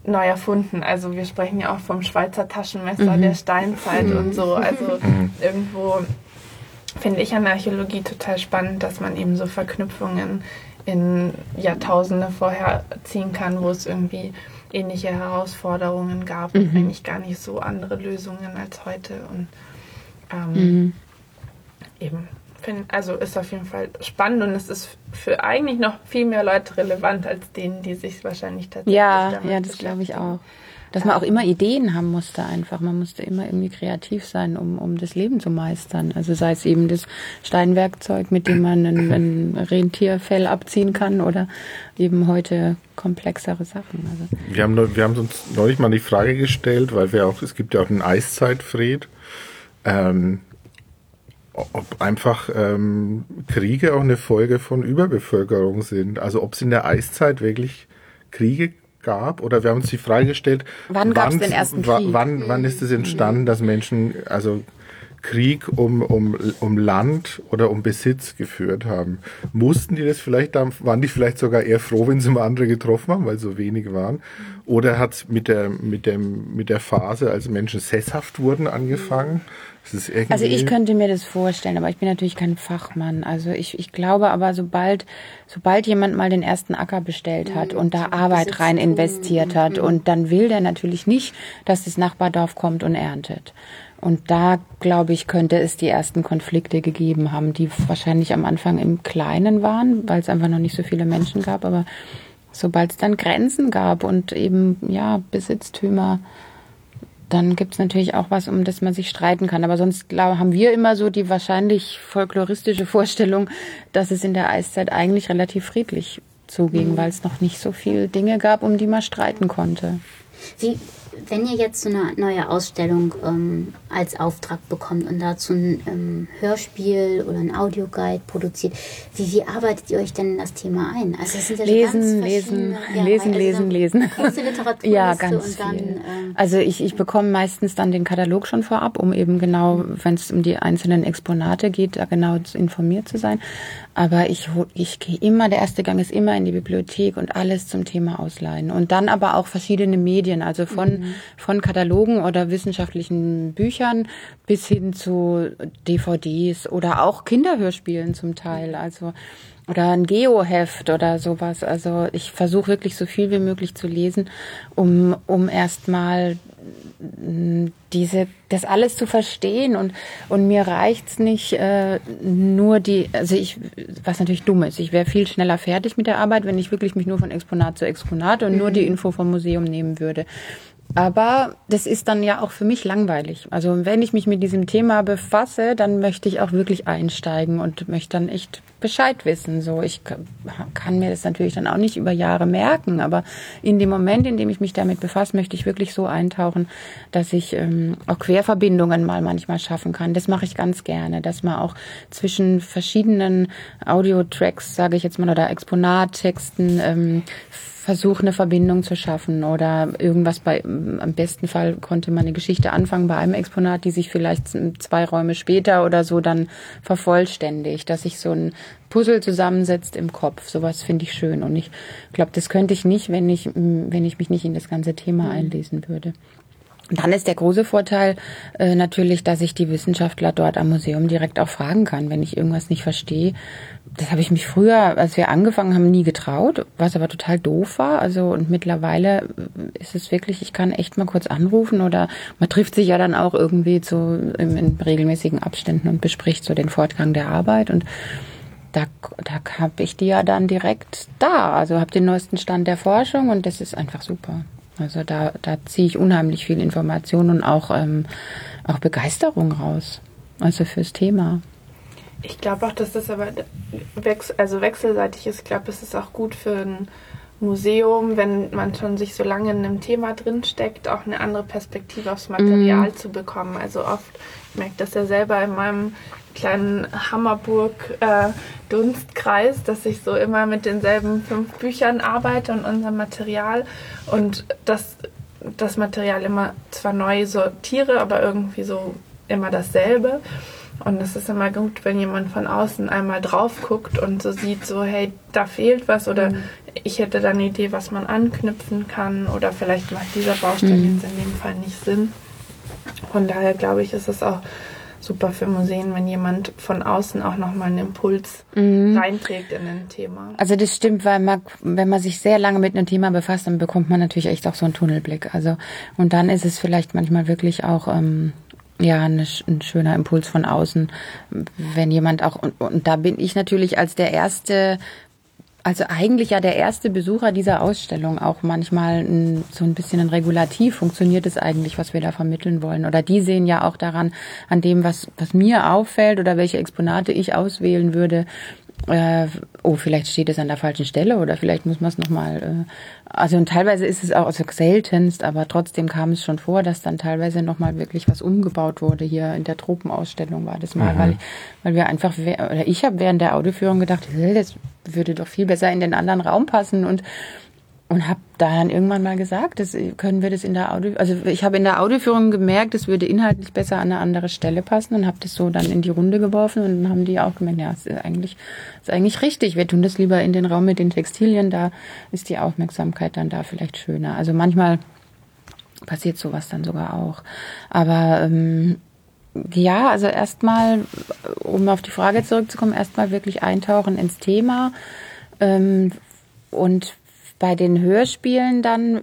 neu erfunden. Also wir sprechen ja auch vom Schweizer Taschenmesser mhm. der Steinzeit mhm. und so. Also mhm. irgendwo finde ich an Archäologie total spannend, dass man eben so Verknüpfungen in Jahrtausende vorher ziehen kann, wo es irgendwie ähnliche Herausforderungen gab und mhm. eigentlich gar nicht so andere Lösungen als heute. Und ähm, mhm. eben find, also ist auf jeden Fall spannend und es ist für eigentlich noch viel mehr Leute relevant als denen, die sich wahrscheinlich tatsächlich Ja, ja, das glaube ich auch. Dass man auch immer Ideen haben musste einfach. Man musste immer irgendwie kreativ sein, um, um das Leben zu meistern. Also sei es eben das Steinwerkzeug, mit dem man ein, ein Rentierfell abziehen kann oder eben heute komplexere Sachen. Also wir, haben, wir haben uns neulich mal die Frage gestellt, weil wir auch, es gibt ja auch einen Eiszeitfried. Ähm, ob einfach ähm, Kriege auch eine Folge von Überbevölkerung sind. Also ob es in der Eiszeit wirklich Kriege gab oder wir haben uns die Frage gestellt, wann gab es den ersten Krieg? Wann, wann ist es entstanden, dass Menschen also Krieg um, um, um Land oder um Besitz geführt haben. Mussten die das vielleicht, waren die vielleicht sogar eher froh, wenn sie mal andere getroffen haben, weil so wenig waren? Oder hat es mit der, mit, dem, mit der Phase, als Menschen sesshaft wurden, angefangen? also ich könnte mir das vorstellen, aber ich bin natürlich kein Fachmann. Also ich, ich glaube aber, sobald, sobald jemand mal den ersten Acker bestellt hat mhm, und da Arbeit rein investiert hat mhm. und dann will der natürlich nicht, dass das Nachbardorf kommt und erntet. Und da, glaube ich, könnte es die ersten Konflikte gegeben haben, die wahrscheinlich am Anfang im Kleinen waren, weil es einfach noch nicht so viele Menschen gab. Aber sobald es dann Grenzen gab und eben, ja, Besitztümer, dann gibt es natürlich auch was, um das man sich streiten kann. Aber sonst glaub, haben wir immer so die wahrscheinlich folkloristische Vorstellung, dass es in der Eiszeit eigentlich relativ friedlich zuging, mhm. weil es noch nicht so viele Dinge gab, um die man streiten konnte. Wie, wenn ihr jetzt so eine neue Ausstellung ähm, als Auftrag bekommt und dazu ein ähm, Hörspiel oder ein Audioguide produziert, wie, wie arbeitet ihr euch denn in das Thema ein? Also es sind ja lesen, lesen, ja, lesen, also lesen, lesen. Literatur ja, ganz dann, viel. Ähm, also ich, ich bekomme meistens dann den Katalog schon vorab, um eben genau, wenn es um die einzelnen Exponate geht, da genau informiert zu sein. Aber ich, ich gehe immer, der erste Gang ist immer in die Bibliothek und alles zum Thema ausleihen. Und dann aber auch verschiedene Medien, also von, mhm. von Katalogen oder wissenschaftlichen Büchern bis hin zu DVDs oder auch Kinderhörspielen zum Teil. Also oder ein Geoheft oder sowas. Also ich versuche wirklich so viel wie möglich zu lesen, um, um erstmal diese, das alles zu verstehen und, und mir reicht's nicht äh, nur die, also ich, was natürlich dumm ist, ich wäre viel schneller fertig mit der Arbeit, wenn ich wirklich mich nur von Exponat zu Exponat und mhm. nur die Info vom Museum nehmen würde. Aber das ist dann ja auch für mich langweilig. Also wenn ich mich mit diesem Thema befasse, dann möchte ich auch wirklich einsteigen und möchte dann echt Bescheid wissen. So, ich kann mir das natürlich dann auch nicht über Jahre merken, aber in dem Moment, in dem ich mich damit befasse, möchte ich wirklich so eintauchen, dass ich ähm, auch Querverbindungen mal manchmal schaffen kann. Das mache ich ganz gerne, dass man auch zwischen verschiedenen Audio-Tracks, sage ich jetzt mal, oder Exponattexten ähm, versuche, eine Verbindung zu schaffen oder irgendwas bei, am besten Fall konnte man eine Geschichte anfangen bei einem Exponat, die sich vielleicht zwei Räume später oder so dann vervollständigt, dass sich so ein Puzzle zusammensetzt im Kopf. Sowas finde ich schön und ich glaube, das könnte ich nicht, wenn ich, wenn ich mich nicht in das ganze Thema mhm. einlesen würde. Dann ist der große Vorteil äh, natürlich, dass ich die Wissenschaftler dort am Museum direkt auch fragen kann, wenn ich irgendwas nicht verstehe. Das habe ich mich früher, als wir angefangen haben, nie getraut, was aber total doof war. Also und mittlerweile ist es wirklich, ich kann echt mal kurz anrufen oder man trifft sich ja dann auch irgendwie zu in, in regelmäßigen Abständen und bespricht so den Fortgang der Arbeit und da, da habe ich die ja dann direkt da. Also habe den neuesten Stand der Forschung und das ist einfach super. Also da, da ziehe ich unheimlich viel Information und auch, ähm, auch Begeisterung raus. Also fürs Thema. Ich glaube auch, dass das aber wechsel, also wechselseitig ist. Ich glaube, es ist auch gut für ein Museum, wenn man schon sich so lange in einem Thema drinsteckt, auch eine andere Perspektive aufs Material mm. zu bekommen. Also oft, ich merke das ja selber in meinem kleinen Hammerburg-Dunstkreis, äh, dass ich so immer mit denselben fünf Büchern arbeite und unserem Material und das, das Material immer zwar neu sortiere, aber irgendwie so immer dasselbe. Und es ist immer gut, wenn jemand von außen einmal drauf guckt und so sieht, so, hey, da fehlt was oder mhm. ich hätte da eine Idee, was man anknüpfen kann oder vielleicht macht dieser Baustein mhm. jetzt in dem Fall nicht Sinn. Von daher glaube ich, ist es auch super für Museen, wenn jemand von außen auch nochmal einen Impuls mhm. reinträgt in ein Thema. Also das stimmt, weil man, wenn man sich sehr lange mit einem Thema befasst, dann bekommt man natürlich echt auch so einen Tunnelblick. Also und dann ist es vielleicht manchmal wirklich auch ähm, ja, eine, ein schöner Impuls von außen, wenn jemand auch, und, und da bin ich natürlich als der erste also eigentlich ja der erste Besucher dieser Ausstellung auch manchmal ein, so ein bisschen ein Regulativ. Funktioniert es eigentlich, was wir da vermitteln wollen? Oder die sehen ja auch daran, an dem, was, was mir auffällt oder welche Exponate ich auswählen würde, äh, oh, vielleicht steht es an der falschen Stelle oder vielleicht muss man es nochmal. Äh, also und teilweise ist es auch also seltenst, aber trotzdem kam es schon vor, dass dann teilweise nochmal wirklich was umgebaut wurde. Hier in der Tropenausstellung war das mal, mhm. weil, weil wir einfach, oder ich habe während der Audioführung gedacht, das würde doch viel besser in den anderen Raum passen und und habe dann irgendwann mal gesagt, das, können wir das in der Audio, also ich habe in der Audioführung gemerkt, es würde inhaltlich besser an eine andere Stelle passen und habe das so dann in die Runde geworfen und dann haben die auch gemeint, ja, ist eigentlich, ist eigentlich richtig, wir tun das lieber in den Raum mit den Textilien, da ist die Aufmerksamkeit dann da vielleicht schöner. Also manchmal passiert sowas dann sogar auch. Aber ähm, ja, also erstmal, um auf die Frage zurückzukommen, erstmal wirklich eintauchen ins Thema ähm, und bei den Hörspielen dann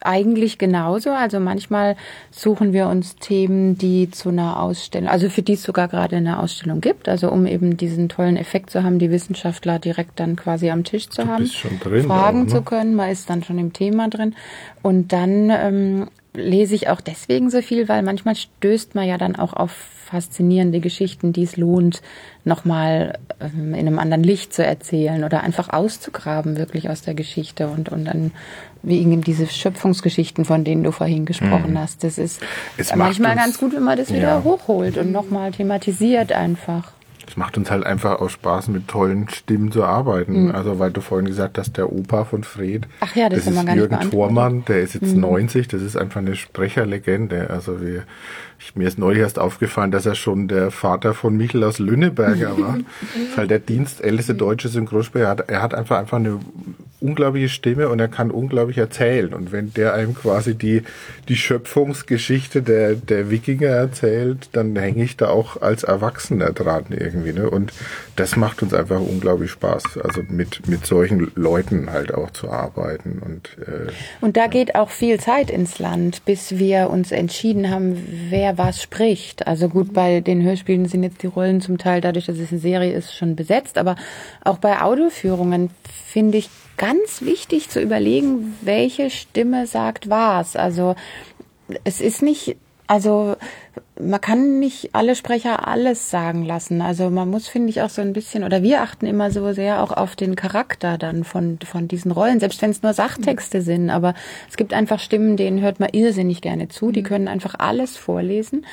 eigentlich genauso. Also manchmal suchen wir uns Themen, die zu einer Ausstellung, also für die es sogar gerade eine Ausstellung gibt, also um eben diesen tollen Effekt zu haben, die Wissenschaftler direkt dann quasi am Tisch zu du haben, fragen auch, ne? zu können. Man ist dann schon im Thema drin. Und dann ähm, lese ich auch deswegen so viel, weil manchmal stößt man ja dann auch auf faszinierende Geschichten, die es lohnt, nochmal ähm, in einem anderen Licht zu erzählen oder einfach auszugraben, wirklich aus der Geschichte und, und dann wie eben diese Schöpfungsgeschichten, von denen du vorhin gesprochen mhm. hast. Das ist es manchmal uns, ganz gut, wenn man das wieder ja. hochholt und nochmal thematisiert einfach. Es macht uns halt einfach auch Spaß, mit tollen Stimmen zu arbeiten. Mhm. Also, weil du vorhin gesagt hast, der Opa von Fred. Ach ja, das, das ist Jürgen Thormann, der ist jetzt mhm. 90. Das ist einfach eine Sprecherlegende. Also, wir, ich, mir ist neulich erst aufgefallen, dass er schon der Vater von Michel aus Lünneberger war. das ist halt der dienstälteste deutsche Synchronsprecher. Er hat, er hat einfach, einfach eine unglaubliche Stimme und er kann unglaublich erzählen. Und wenn der einem quasi die, die Schöpfungsgeschichte der, der Wikinger erzählt, dann hänge ich da auch als Erwachsener dran irgendwie. Ne? Und das macht uns einfach unglaublich Spaß, also mit, mit solchen Leuten halt auch zu arbeiten. Und, äh, und da geht auch viel Zeit ins Land, bis wir uns entschieden haben, wer was spricht. Also gut, bei den Hörspielen sind jetzt die Rollen zum Teil dadurch, dass es eine Serie ist, schon besetzt, aber auch bei Audioführungen finde ich, ganz wichtig zu überlegen, welche Stimme sagt was. Also es ist nicht, also man kann nicht alle Sprecher alles sagen lassen. Also man muss, finde ich, auch so ein bisschen, oder wir achten immer so sehr auch auf den Charakter dann von, von diesen Rollen, selbst wenn es nur Sachtexte sind. Aber es gibt einfach Stimmen, denen hört man irrsinnig gerne zu. Die mhm. können einfach alles vorlesen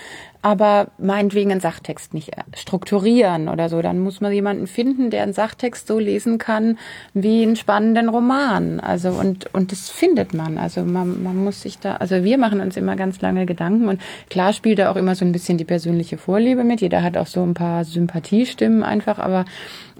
aber meinetwegen einen Sachtext nicht strukturieren oder so. Dann muss man jemanden finden, der einen Sachtext so lesen kann wie einen spannenden Roman. Also und und das findet man. Also man, man muss sich da, also wir machen uns immer ganz lange Gedanken und klar spielt da auch immer so ein bisschen die persönliche Vorliebe mit. Jeder hat auch so ein paar Sympathiestimmen einfach, aber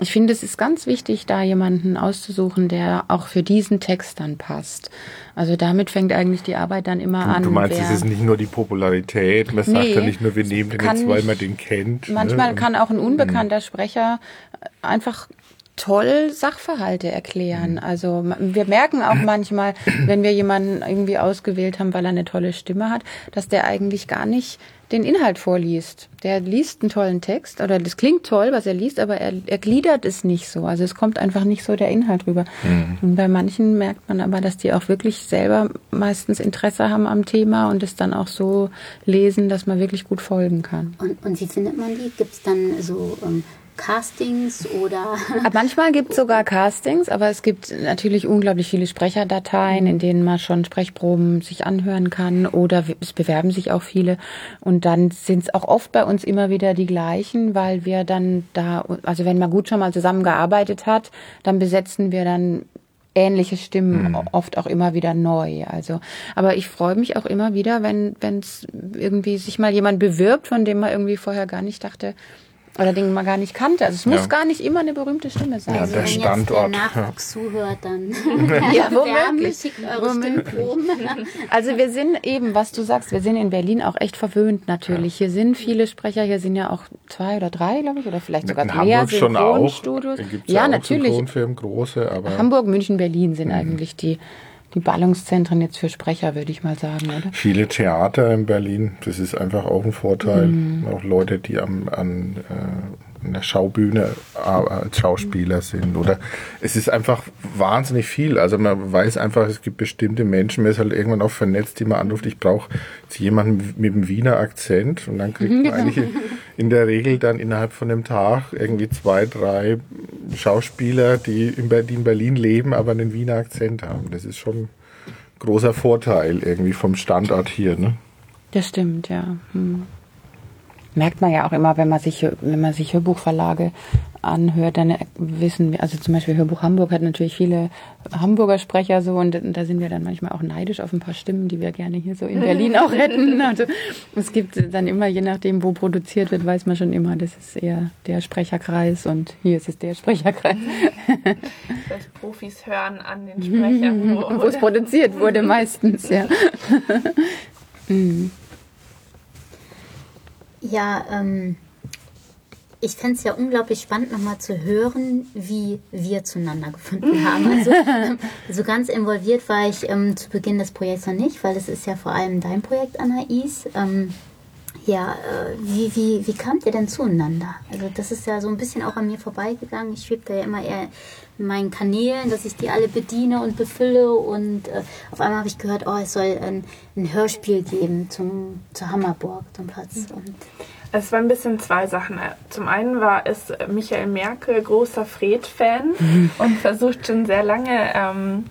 ich finde, es ist ganz wichtig, da jemanden auszusuchen, der auch für diesen Text dann passt. Also damit fängt eigentlich die Arbeit dann immer du, an. Du meinst, es ist nicht nur die Popularität, man nee, sagt ja nicht nur, wir nehmen den jetzt, weil man den kennt. Ne? Manchmal ne? kann auch ein unbekannter Sprecher einfach toll Sachverhalte erklären. Mhm. Also wir merken auch manchmal, wenn wir jemanden irgendwie ausgewählt haben, weil er eine tolle Stimme hat, dass der eigentlich gar nicht den Inhalt vorliest. Der liest einen tollen Text oder das klingt toll, was er liest, aber er, er gliedert es nicht so. Also es kommt einfach nicht so der Inhalt rüber. Mhm. Und bei manchen merkt man aber, dass die auch wirklich selber meistens Interesse haben am Thema und es dann auch so lesen, dass man wirklich gut folgen kann. Und, und wie findet man die? Gibt es dann so ähm, Castings oder. Manchmal gibt es sogar Castings, aber es gibt natürlich unglaublich viele Sprecherdateien, in denen man schon Sprechproben sich anhören kann oder es bewerben sich auch viele. Und dann sind es auch oft bei uns immer wieder die gleichen, weil wir dann da, also wenn man gut schon mal zusammengearbeitet hat, dann besetzen wir dann ähnliche Stimmen mhm. oft auch immer wieder neu. Also, aber ich freue mich auch immer wieder, wenn wenn es irgendwie sich mal jemand bewirbt, von dem man irgendwie vorher gar nicht dachte, oder den man gar nicht kannte. Also es muss ja. gar nicht immer eine berühmte Stimme sein. Ja, also der wenn Standort. Jetzt der Nachwuchs zuhört, dann ja, womöglich. Also wir sind eben, was du sagst, wir sind in Berlin auch echt verwöhnt natürlich. Hier sind viele Sprecher, hier sind ja auch zwei oder drei, glaube ich, oder vielleicht sogar in mehr Hamburg schon auch. Ja, ja, natürlich. Synchronfilm, große, aber Hamburg, München, Berlin sind mhm. eigentlich die die Ballungszentren jetzt für Sprecher, würde ich mal sagen, oder? Viele Theater in Berlin, das ist einfach auch ein Vorteil. Mhm. Auch Leute, die am, an, äh, der Schaubühne als Schauspieler sind. Oder es ist einfach wahnsinnig viel. Also man weiß einfach, es gibt bestimmte Menschen, man ist halt irgendwann auch vernetzt, die man anruft, ich brauche jemanden mit einem Wiener Akzent und dann kriegt man genau. eigentlich in der Regel dann innerhalb von einem Tag irgendwie zwei, drei Schauspieler, die in Berlin leben, aber einen Wiener Akzent haben. Das ist schon ein großer Vorteil irgendwie vom Standort hier. Ne? Das stimmt, ja. Hm. Merkt man ja auch immer, wenn man sich, wenn man sich Hörbuchverlage anhört, dann wissen wir, also zum Beispiel Hörbuch Hamburg hat natürlich viele Hamburger Sprecher so und, und, da sind wir dann manchmal auch neidisch auf ein paar Stimmen, die wir gerne hier so in Berlin auch hätten. Also es gibt dann immer, je nachdem, wo produziert wird, weiß man schon immer, das ist eher der Sprecherkreis und hier ist es der Sprecherkreis. Das Profis hören an den Sprechern, wo, wo es produziert wurde meistens, ja. Ja, ähm, ich fände es ja unglaublich spannend, nochmal zu hören, wie wir zueinander gefunden haben. Also, also ganz involviert war ich ähm, zu Beginn des Projekts noch nicht, weil es ist ja vor allem dein Projekt, Anais. Ähm, ja, äh, wie, wie, wie kamt ihr denn zueinander? Also das ist ja so ein bisschen auch an mir vorbeigegangen. Ich schwebe da ja immer eher meinen Kanälen, dass ich die alle bediene und befülle und äh, auf einmal habe ich gehört, oh, es soll ein, ein Hörspiel geben zum, zur Hammerburg, zum Platz. Und es waren ein bisschen zwei Sachen. Zum einen war es Michael Merkel großer Fred-Fan mhm. und versucht schon sehr lange ähm,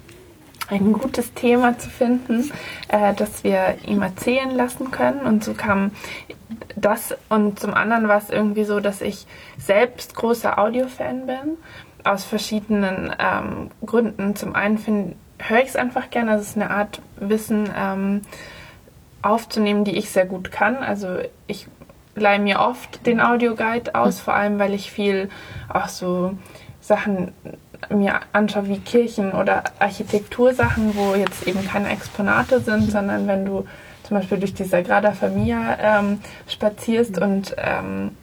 ein gutes Thema zu finden, äh, das wir ihm erzählen lassen können. Und so kam das. Und zum anderen war es irgendwie so, dass ich selbst großer Audio-Fan bin, aus verschiedenen ähm, Gründen. Zum einen höre ich es einfach gerne, also es ist eine Art Wissen ähm, aufzunehmen, die ich sehr gut kann. Also ich leihe mir oft den Audioguide aus, vor allem weil ich viel auch so Sachen mir anschaue wie Kirchen oder Architektursachen, wo jetzt eben keine Exponate sind, sondern wenn du zum Beispiel durch die Sagrada Familia ähm, spazierst und ähm,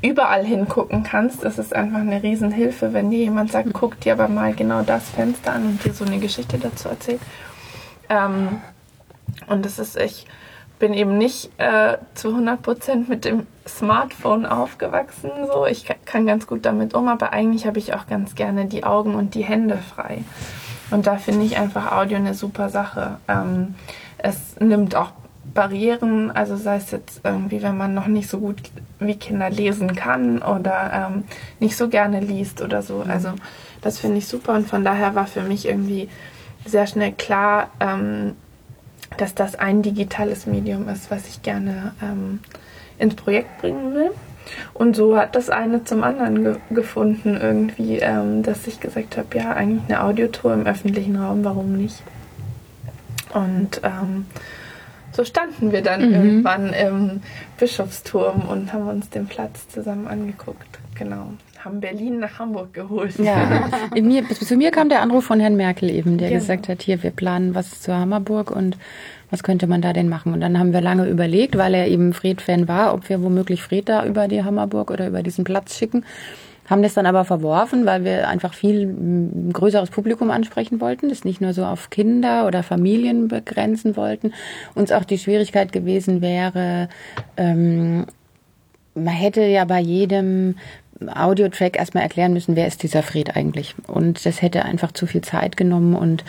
überall hingucken kannst, ist es einfach eine Riesenhilfe, wenn dir jemand sagt, guck dir aber mal genau das Fenster an und dir so eine Geschichte dazu erzählt. Ähm, und das ist, ich bin eben nicht äh, zu 100% mit dem Smartphone aufgewachsen. So, ich kann ganz gut damit um, aber eigentlich habe ich auch ganz gerne die Augen und die Hände frei. Und da finde ich einfach Audio eine super Sache. Ähm, es nimmt auch Barrieren, also sei es jetzt irgendwie, wenn man noch nicht so gut wie Kinder lesen kann oder ähm, nicht so gerne liest oder so. Also das finde ich super und von daher war für mich irgendwie sehr schnell klar, ähm, dass das ein digitales Medium ist, was ich gerne ähm, ins Projekt bringen will. Und so hat das eine zum anderen ge gefunden irgendwie, ähm, dass ich gesagt habe, ja, eigentlich eine Audiotour im öffentlichen Raum, warum nicht? Und ähm, so standen wir dann mhm. irgendwann im Bischofsturm und haben uns den Platz zusammen angeguckt. Genau. Haben Berlin nach Hamburg geholt. Ja. mir, zu mir kam der Anruf von Herrn Merkel eben, der genau. gesagt hat, hier, wir planen was zur Hammerburg und was könnte man da denn machen? Und dann haben wir lange überlegt, weil er eben Fred-Fan war, ob wir womöglich Fred da über die Hammerburg oder über diesen Platz schicken haben das dann aber verworfen, weil wir einfach viel größeres Publikum ansprechen wollten, das nicht nur so auf Kinder oder Familien begrenzen wollten. Uns auch die Schwierigkeit gewesen wäre, ähm, man hätte ja bei jedem Audiotrack erstmal erklären müssen, wer ist dieser Fred eigentlich. Und das hätte einfach zu viel Zeit genommen und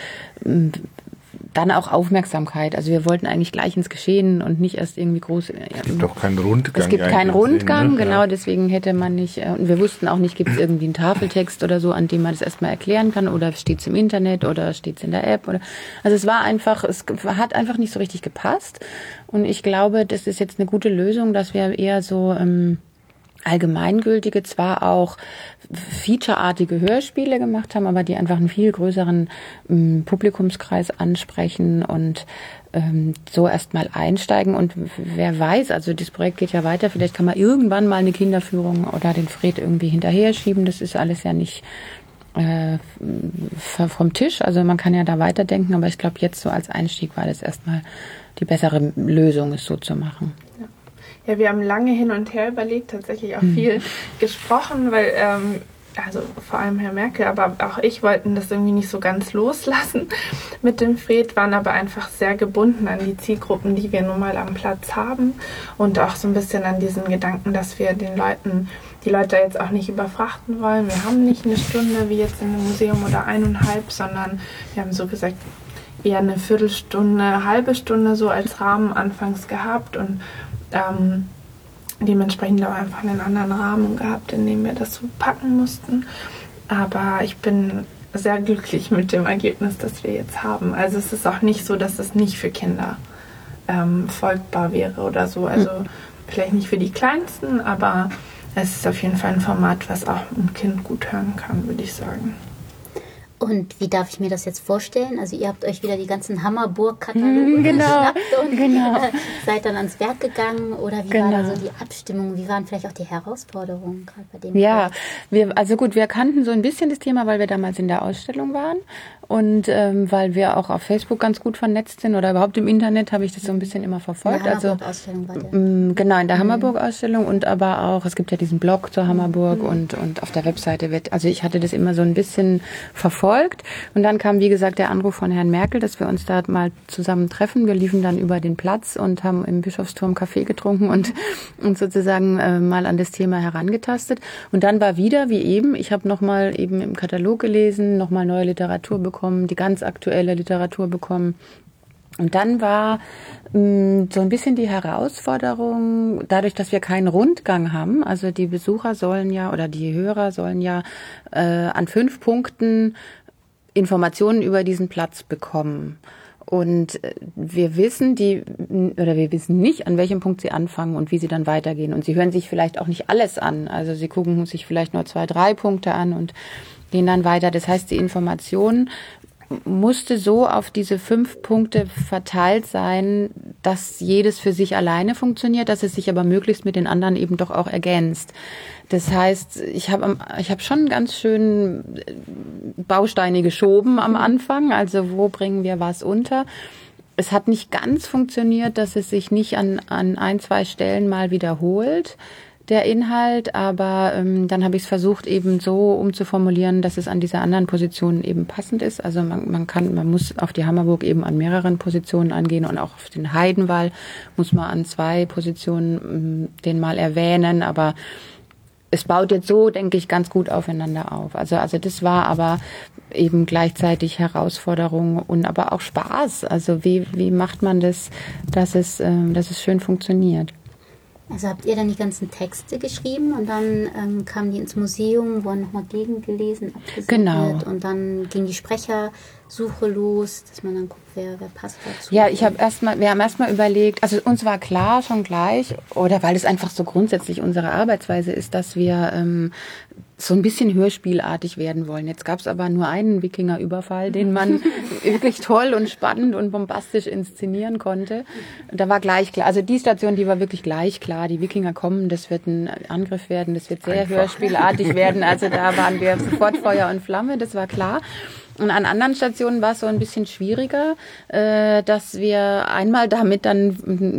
dann auch Aufmerksamkeit. Also wir wollten eigentlich gleich ins Geschehen und nicht erst irgendwie groß. Es gibt doch keinen Rundgang. Es gibt keinen Rundgang, ne? genau. Deswegen hätte man nicht. Äh, und wir wussten auch nicht, gibt es irgendwie einen Tafeltext oder so, an dem man das erstmal erklären kann, oder steht es im Internet oder steht es in der App oder. Also es war einfach, es hat einfach nicht so richtig gepasst. Und ich glaube, das ist jetzt eine gute Lösung, dass wir eher so ähm, allgemeingültige, zwar auch featureartige Hörspiele gemacht haben, aber die einfach einen viel größeren ähm, Publikumskreis ansprechen und ähm, so erstmal einsteigen. Und wer weiß, also das Projekt geht ja weiter, vielleicht kann man irgendwann mal eine Kinderführung oder den Fred irgendwie hinterher schieben. Das ist alles ja nicht äh, vom Tisch. Also man kann ja da weiterdenken, aber ich glaube, jetzt so als Einstieg war das erstmal die bessere Lösung, es so zu machen. Ja. Wir haben lange hin und her überlegt, tatsächlich auch hm. viel gesprochen, weil ähm, also vor allem Herr Merkel, aber auch ich wollten das irgendwie nicht so ganz loslassen mit dem Fred, waren aber einfach sehr gebunden an die Zielgruppen, die wir nun mal am Platz haben und auch so ein bisschen an diesen Gedanken, dass wir den Leuten, die Leute jetzt auch nicht überfrachten wollen. Wir haben nicht eine Stunde wie jetzt in einem Museum oder eineinhalb, sondern wir haben so gesagt eher eine Viertelstunde, halbe Stunde so als Rahmen anfangs gehabt und ähm, dementsprechend auch einfach einen anderen Rahmen gehabt, in dem wir das so packen mussten. Aber ich bin sehr glücklich mit dem Ergebnis, das wir jetzt haben. Also es ist auch nicht so, dass es nicht für Kinder ähm, folgbar wäre oder so. Also mhm. vielleicht nicht für die Kleinsten, aber es ist auf jeden Fall ein Format, was auch ein Kind gut hören kann, würde ich sagen. Und wie darf ich mir das jetzt vorstellen? Also ihr habt euch wieder die ganzen Hammerburg-Kataloge genau, und genau. seid dann ans Werk gegangen oder wie genau. war da so die Abstimmung? Wie waren vielleicht auch die Herausforderungen gerade bei dem? Ja, wir, also gut, wir kannten so ein bisschen das Thema, weil wir damals in der Ausstellung waren und ähm, weil wir auch auf Facebook ganz gut vernetzt sind oder überhaupt im Internet habe ich das so ein bisschen immer verfolgt. also war der. genau in der mhm. Hammerburg-Ausstellung und aber auch es gibt ja diesen Blog zur Hammerburg mhm. und und auf der Webseite wird also ich hatte das immer so ein bisschen verfolgt und dann kam wie gesagt der Anruf von Herrn Merkel, dass wir uns da mal zusammen treffen. Wir liefen dann über den Platz und haben im Bischofsturm Kaffee getrunken und und sozusagen äh, mal an das Thema herangetastet und dann war wieder wie eben ich habe noch mal eben im Katalog gelesen, noch mal neue Literatur bekommen bekommen, die ganz aktuelle Literatur bekommen. Und dann war mh, mm, so ein bisschen die Herausforderung, dadurch, dass wir keinen Rundgang haben, also die Besucher sollen ja oder die Hörer sollen ja äh, an fünf Punkten Informationen über diesen Platz bekommen. Und äh, wir wissen die oder wir wissen nicht, an welchem Punkt sie anfangen und wie sie dann weitergehen. Und sie hören sich vielleicht auch nicht alles an. Also sie gucken sich vielleicht nur zwei, drei Punkte an und gehen dann weiter. Das heißt, die Information musste so auf diese fünf Punkte verteilt sein, dass jedes für sich alleine funktioniert, dass es sich aber möglichst mit den anderen eben doch auch ergänzt. Das heißt, ich habe ich hab schon ganz schön Bausteine geschoben am Anfang. Also wo bringen wir was unter? Es hat nicht ganz funktioniert, dass es sich nicht an, an ein, zwei Stellen mal wiederholt der Inhalt, aber ähm, dann habe ich es versucht eben so umzuformulieren, dass es an dieser anderen Position eben passend ist. Also man, man kann, man muss auf die Hammerburg eben an mehreren Positionen angehen und auch auf den Heidenwall muss man an zwei Positionen ähm, den mal erwähnen, aber es baut jetzt so, denke ich, ganz gut aufeinander auf. Also, also das war aber eben gleichzeitig Herausforderung und aber auch Spaß. Also wie, wie macht man das, dass es, ähm, dass es schön funktioniert? Also habt ihr dann die ganzen Texte geschrieben und dann ähm, kamen die ins Museum, wurden nochmal gegengelesen, genau. und dann ging die Sprechersuche los, dass man dann guckt, wer, wer passt dazu. Ja, ich habe erstmal, wir haben erstmal überlegt, also uns war klar schon gleich, oder weil es einfach so grundsätzlich unsere Arbeitsweise ist, dass wir ähm, so ein bisschen hörspielartig werden wollen. Jetzt gab es aber nur einen Wikingerüberfall, den man wirklich toll und spannend und bombastisch inszenieren konnte. Da war gleich klar, also die Station, die war wirklich gleich klar. Die Wikinger kommen, das wird ein Angriff werden, das wird sehr Einfach. hörspielartig werden. Also da waren wir sofort Feuer und Flamme, das war klar. Und an anderen Stationen war es so ein bisschen schwieriger, äh, dass wir einmal damit dann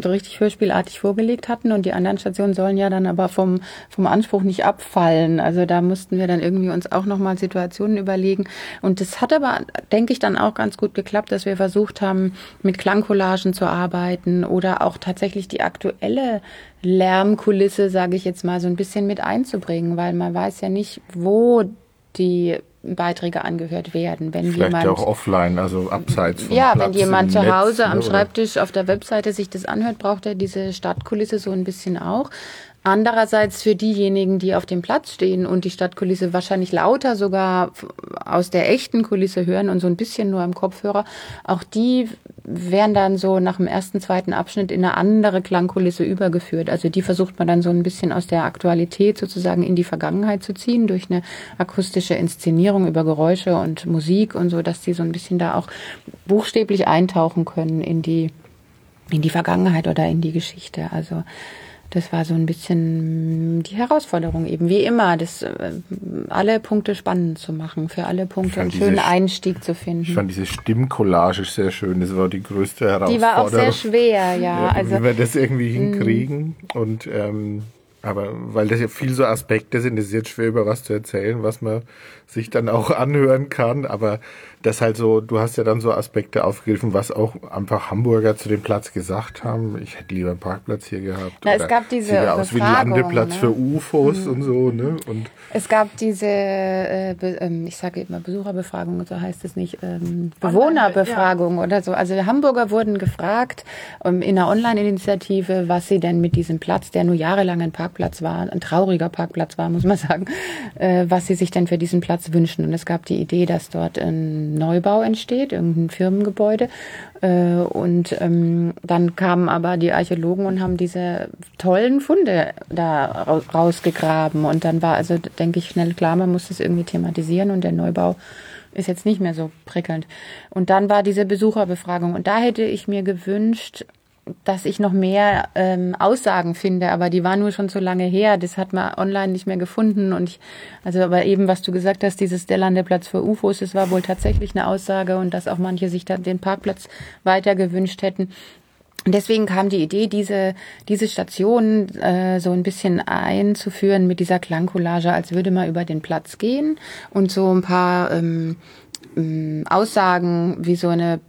richtig hörspielartig vorgelegt hatten und die anderen Stationen sollen ja dann aber vom, vom Anspruch nicht abfallen. Also da mussten wir dann irgendwie uns auch nochmal Situationen überlegen. Und das hat aber, denke ich, dann auch ganz gut geklappt, dass wir versucht haben, mit Klangcollagen zu arbeiten oder auch tatsächlich die aktuelle Lärmkulisse, sage ich jetzt mal, so ein bisschen mit einzubringen, weil man weiß ja nicht, wo die Beiträge angehört werden. Wenn Vielleicht jemand, auch offline, also abseits von Ja, Platz wenn jemand zu Hause Netz, am oder? Schreibtisch auf der Webseite sich das anhört, braucht er diese Stadtkulisse so ein bisschen auch. Andererseits für diejenigen, die auf dem Platz stehen und die Stadtkulisse wahrscheinlich lauter sogar aus der echten Kulisse hören und so ein bisschen nur im Kopfhörer, auch die werden dann so nach dem ersten, zweiten Abschnitt in eine andere Klangkulisse übergeführt. Also die versucht man dann so ein bisschen aus der Aktualität sozusagen in die Vergangenheit zu ziehen durch eine akustische Inszenierung über Geräusche und Musik und so, dass die so ein bisschen da auch buchstäblich eintauchen können in die in die Vergangenheit oder in die Geschichte. Also das war so ein bisschen die Herausforderung eben, wie immer, das äh, alle Punkte spannend zu machen, für alle Punkte einen schönen Einstieg zu finden. Ich fand diese Stimmcollage sehr schön, das war die größte Herausforderung. Die war auch sehr schwer, ja. ja also, wie wir das irgendwie hinkriegen und ähm, aber weil das ja viel so Aspekte sind, ist es jetzt schwer über was zu erzählen, was man sich dann auch anhören kann. Aber das halt so, du hast ja dann so Aspekte aufgegriffen, was auch einfach Hamburger zu dem Platz gesagt haben. Ich hätte lieber einen Parkplatz hier gehabt. Na, es gab diese sieht aus wie ein Landeplatz ne? für UFOs mhm. und so, ne? Und es gab diese, äh, ähm, ich sage immer Besucherbefragung, so heißt es nicht, ähm, Bewohnerbefragung ja. oder so. Also Hamburger wurden gefragt ähm, in einer Online-Initiative, was sie denn mit diesem Platz, der nur jahrelang ein Parkplatz war, ein trauriger Parkplatz war, muss man sagen, äh, was sie sich denn für diesen Platz wünschen. Und es gab die Idee, dass dort ein Neubau entsteht, irgendein Firmengebäude. Äh, und ähm, dann kamen aber die Archäologen und haben diese tollen Funde da rausgegraben. Und dann war also, denke ich, schnell klar, man muss das irgendwie thematisieren und der Neubau ist jetzt nicht mehr so prickelnd. Und dann war diese Besucherbefragung. Und da hätte ich mir gewünscht, dass ich noch mehr ähm, Aussagen finde, aber die waren nur schon so lange her, das hat man online nicht mehr gefunden und ich, also aber eben, was du gesagt hast, dieses der Landeplatz für UFOs, das war wohl tatsächlich eine Aussage und dass auch manche sich dann den Parkplatz weiter gewünscht hätten. Und deswegen kam die Idee, diese, diese Station äh, so ein bisschen einzuführen mit dieser Klangcollage, als würde man über den Platz gehen und so ein paar ähm, ähm Aussagen wie so eine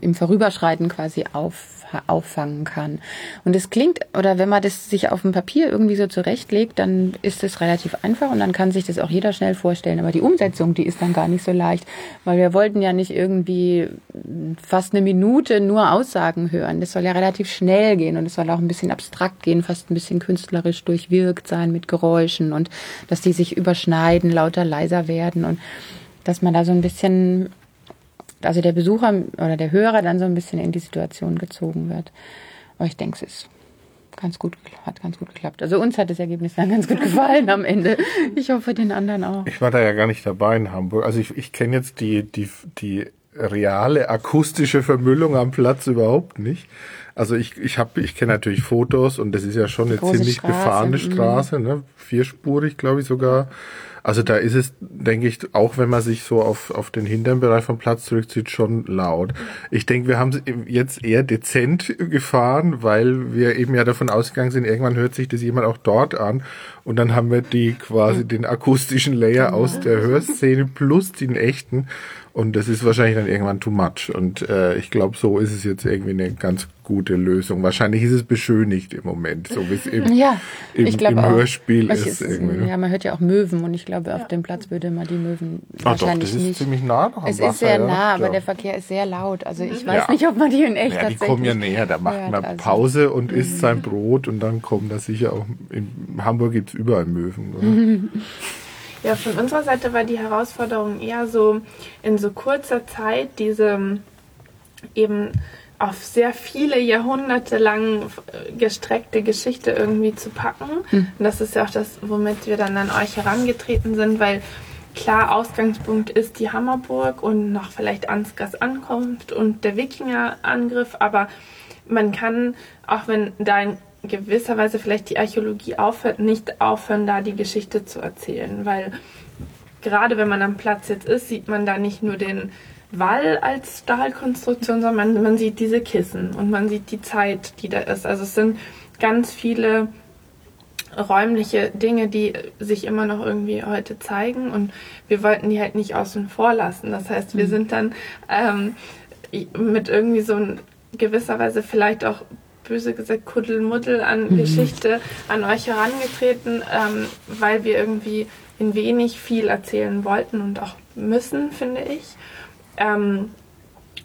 im Vorüberschreiten quasi auf auffangen kann. Und es klingt, oder wenn man das sich auf dem Papier irgendwie so zurechtlegt, dann ist es relativ einfach und dann kann sich das auch jeder schnell vorstellen. Aber die Umsetzung, die ist dann gar nicht so leicht, weil wir wollten ja nicht irgendwie fast eine Minute nur Aussagen hören. Das soll ja relativ schnell gehen und es soll auch ein bisschen abstrakt gehen, fast ein bisschen künstlerisch durchwirkt sein mit Geräuschen und dass die sich überschneiden, lauter leiser werden und dass man da so ein bisschen also der Besucher oder der Hörer dann so ein bisschen in die Situation gezogen wird. Aber ich denke, es ist ganz gut, hat ganz gut geklappt. Also uns hat das Ergebnis dann ganz gut gefallen am Ende. Ich hoffe den anderen auch. Ich war da ja gar nicht dabei in Hamburg. Also ich, ich kenne jetzt die, die, die reale akustische Vermüllung am Platz überhaupt nicht. Also ich, ich habe, ich kenne natürlich Fotos und das ist ja schon eine ziemlich Straße. befahrene mhm. Straße, ne? vierspurig, glaube ich sogar. Also da ist es, denke ich, auch wenn man sich so auf, auf den hinteren Bereich vom Platz zurückzieht, schon laut. Ich denke, wir haben es jetzt eher dezent gefahren, weil wir eben ja davon ausgegangen sind, irgendwann hört sich das jemand auch dort an. Und dann haben wir die quasi den akustischen Layer aus der Hörszene plus den echten. Und das ist wahrscheinlich dann irgendwann too much. Und äh, ich glaube, so ist es jetzt irgendwie eine ganz gute Lösung. Wahrscheinlich ist es beschönigt im Moment, so wie es im, ja, im, im Hörspiel ist. ist irgendwie. Ja, man hört ja auch Möwen und ich glaube, auf dem Platz würde man die Möwen Ach wahrscheinlich doch, das ist ziemlich nah noch am Es Wasser, ist sehr nah, aber der Verkehr ist sehr laut. Also ich weiß ja. nicht, ob man die in echt ja, die kommen ja näher. Da macht hört, man also. Pause und isst mhm. sein Brot und dann kommen da sicher auch, in Hamburg gibt es überall Möwen. Ja, von unserer Seite war die Herausforderung eher so in so kurzer Zeit diese eben auf sehr viele Jahrhunderte lang gestreckte Geschichte irgendwie zu packen. Mhm. Und das ist ja auch das, womit wir dann an euch herangetreten sind, weil klar, Ausgangspunkt ist die Hammerburg und noch vielleicht Ansgars Ankunft und der Wikingerangriff, aber man kann, auch wenn da in gewisser Weise vielleicht die Archäologie aufhört, nicht aufhören, da die Geschichte zu erzählen, weil gerade wenn man am Platz jetzt ist, sieht man da nicht nur den Wall als Stahlkonstruktion, sondern man, man sieht diese Kissen und man sieht die Zeit, die da ist. Also es sind ganz viele räumliche Dinge, die sich immer noch irgendwie heute zeigen und wir wollten die halt nicht außen vor lassen. Das heißt, wir mhm. sind dann ähm, mit irgendwie so ein gewisser Weise vielleicht auch böse gesagt Kuddelmuddel an mhm. Geschichte an euch herangetreten, ähm, weil wir irgendwie in wenig viel erzählen wollten und auch müssen, finde ich. Ähm,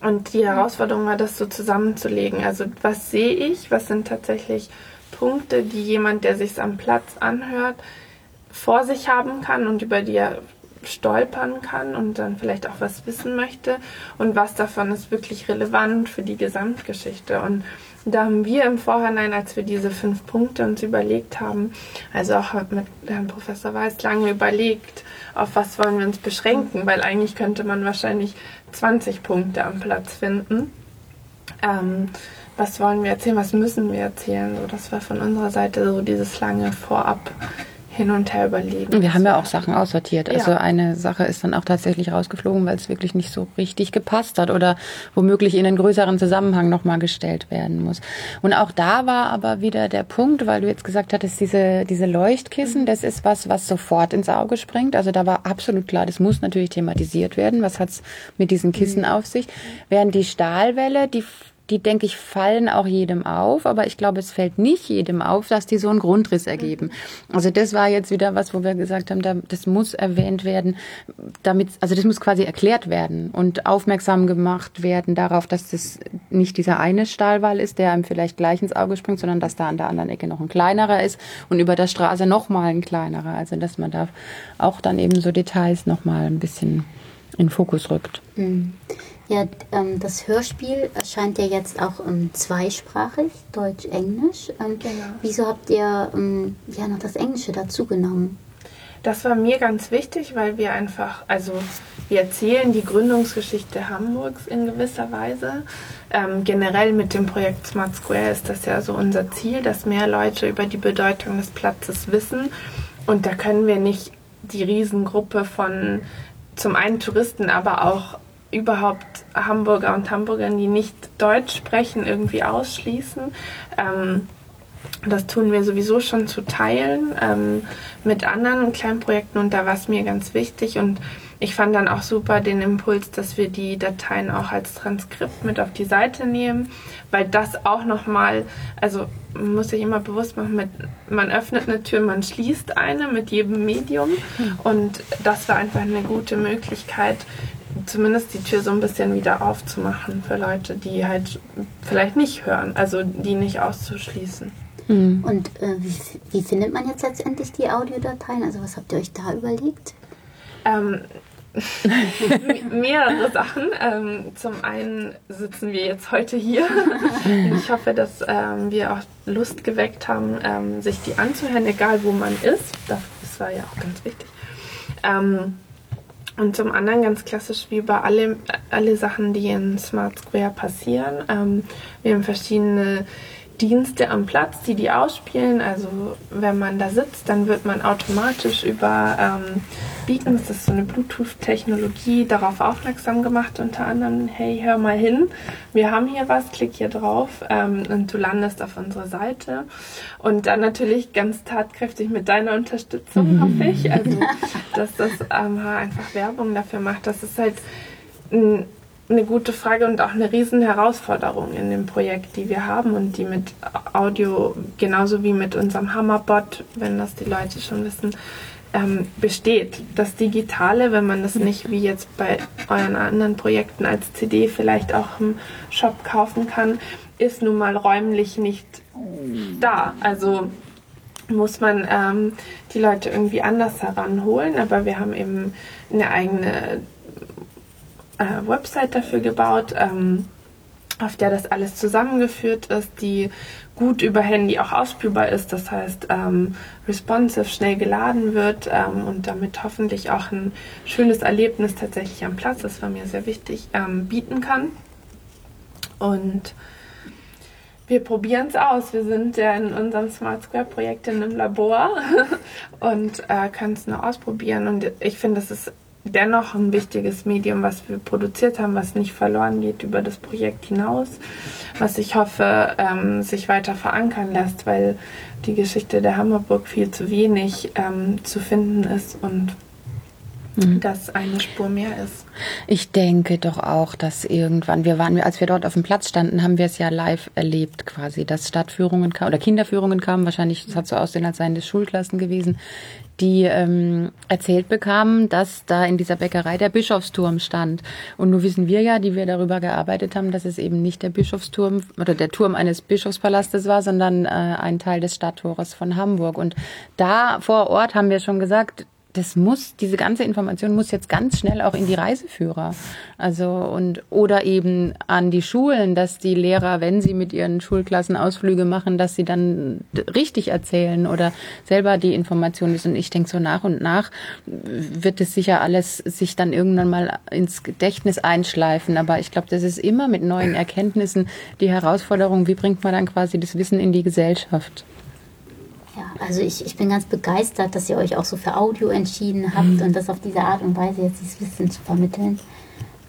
und die Herausforderung war, das so zusammenzulegen. Also was sehe ich? Was sind tatsächlich Punkte, die jemand, der sich am Platz anhört, vor sich haben kann und über die er stolpern kann und dann vielleicht auch was wissen möchte und was davon ist wirklich relevant für die Gesamtgeschichte. Und da haben wir im Vorhinein, als wir diese fünf Punkte uns überlegt haben, also auch mit Herrn Professor Weiß lange überlegt, auf was wollen wir uns beschränken, weil eigentlich könnte man wahrscheinlich 20 Punkte am Platz finden. Ähm, was wollen wir erzählen, was müssen wir erzählen? So, das war von unserer Seite so dieses lange Vorab hin und her überlegen. Wir haben ja auch Sachen aussortiert. Also ja. eine Sache ist dann auch tatsächlich rausgeflogen, weil es wirklich nicht so richtig gepasst hat oder womöglich in einen größeren Zusammenhang nochmal gestellt werden muss. Und auch da war aber wieder der Punkt, weil du jetzt gesagt hattest, diese, diese Leuchtkissen, das ist was, was sofort ins Auge springt. Also da war absolut klar, das muss natürlich thematisiert werden. Was hat's mit diesen Kissen mhm. auf sich? Während die Stahlwelle, die die, denke ich, fallen auch jedem auf, aber ich glaube, es fällt nicht jedem auf, dass die so einen Grundriss ergeben. Also das war jetzt wieder was, wo wir gesagt haben, das muss erwähnt werden, damit, also das muss quasi erklärt werden und aufmerksam gemacht werden darauf, dass das nicht dieser eine Stahlwall ist, der einem vielleicht gleich ins Auge springt, sondern dass da an der anderen Ecke noch ein kleinerer ist und über der Straße nochmal ein kleinerer. Also dass man da auch dann eben so Details nochmal ein bisschen in Fokus rückt. Mhm. Ja, ähm, das Hörspiel erscheint ja jetzt auch ähm, zweisprachig, Deutsch-Englisch. Ähm, genau. Wieso habt ihr ähm, ja noch das Englische dazu genommen? Das war mir ganz wichtig, weil wir einfach, also wir erzählen die Gründungsgeschichte Hamburgs in gewisser Weise. Ähm, generell mit dem Projekt Smart Square ist das ja so unser Ziel, dass mehr Leute über die Bedeutung des Platzes wissen. Und da können wir nicht die Riesengruppe von zum einen Touristen, aber auch überhaupt Hamburger und Hamburgern, die nicht Deutsch sprechen, irgendwie ausschließen. Ähm, das tun wir sowieso schon zu teilen ähm, mit anderen kleinen Projekten und da war es mir ganz wichtig und ich fand dann auch super den Impuls, dass wir die Dateien auch als Transkript mit auf die Seite nehmen, weil das auch nochmal, also man muss sich immer bewusst machen, mit, man öffnet eine Tür, man schließt eine mit jedem Medium und das war einfach eine gute Möglichkeit, zumindest die Tür so ein bisschen wieder aufzumachen für Leute, die halt vielleicht nicht hören, also die nicht auszuschließen. Mhm. Und äh, wie, wie, findet man jetzt letztendlich die Audiodateien? Also was habt ihr euch da überlegt? Ähm, mehrere Sachen. Ähm, zum einen sitzen wir jetzt heute hier. ich hoffe, dass ähm, wir auch Lust geweckt haben, ähm, sich die anzuhören, egal wo man ist. Das, das war ja auch ganz wichtig. Ähm, und zum anderen ganz klassisch wie bei alle, alle Sachen, die in Smart Square passieren. Ähm, wir haben verschiedene Dienste am Platz, die die ausspielen. Also wenn man da sitzt, dann wird man automatisch über ähm, Beacons, das ist so eine Bluetooth-Technologie, darauf aufmerksam gemacht, unter anderem, hey, hör mal hin, wir haben hier was, klick hier drauf ähm, und du landest auf unserer Seite. Und dann natürlich ganz tatkräftig mit deiner Unterstützung, hoffe ich. Also, dass das ähm, einfach Werbung dafür macht. Das ist halt ein eine gute Frage und auch eine riesen Herausforderung in dem Projekt, die wir haben und die mit Audio genauso wie mit unserem Hammerbot, wenn das die Leute schon wissen, ähm, besteht. Das Digitale, wenn man das nicht wie jetzt bei euren anderen Projekten als CD vielleicht auch im Shop kaufen kann, ist nun mal räumlich nicht da. Also muss man ähm, die Leute irgendwie anders heranholen, aber wir haben eben eine eigene äh, Website dafür gebaut, ähm, auf der das alles zusammengeführt ist, die gut über Handy auch ausspielbar ist, das heißt ähm, responsive schnell geladen wird ähm, und damit hoffentlich auch ein schönes Erlebnis tatsächlich am Platz, das war mir sehr wichtig, ähm, bieten kann. Und wir probieren es aus. Wir sind ja in unserem Smart Square Projekt in einem Labor und äh, können es nur ausprobieren. Und ich finde, es ist dennoch ein wichtiges Medium, was wir produziert haben, was nicht verloren geht über das Projekt hinaus, was ich hoffe, ähm, sich weiter verankern lässt, weil die Geschichte der Hammerburg viel zu wenig ähm, zu finden ist und mhm. dass eine Spur mehr ist. Ich denke doch auch, dass irgendwann, wir waren, als wir dort auf dem Platz standen, haben wir es ja live erlebt quasi, dass Stadtführungen kamen oder Kinderführungen kamen, wahrscheinlich, es hat so aussehen, als seien das Schulklassen gewesen, die ähm, erzählt bekamen, dass da in dieser Bäckerei der Bischofsturm stand. Und nun wissen wir ja, die wir darüber gearbeitet haben, dass es eben nicht der Bischofsturm oder der Turm eines Bischofspalastes war, sondern äh, ein Teil des Stadttores von Hamburg. Und da vor Ort haben wir schon gesagt, das muss, diese ganze Information muss jetzt ganz schnell auch in die Reiseführer. Also und oder eben an die Schulen, dass die Lehrer, wenn sie mit ihren Schulklassen Ausflüge machen, dass sie dann richtig erzählen oder selber die Information wissen. Und ich denke, so nach und nach wird es sicher alles sich dann irgendwann mal ins Gedächtnis einschleifen. Aber ich glaube, das ist immer mit neuen Erkenntnissen die Herausforderung, wie bringt man dann quasi das Wissen in die Gesellschaft. Ja, also ich, ich bin ganz begeistert, dass ihr euch auch so für Audio entschieden habt mhm. und das auf diese Art und Weise jetzt dieses Wissen zu vermitteln.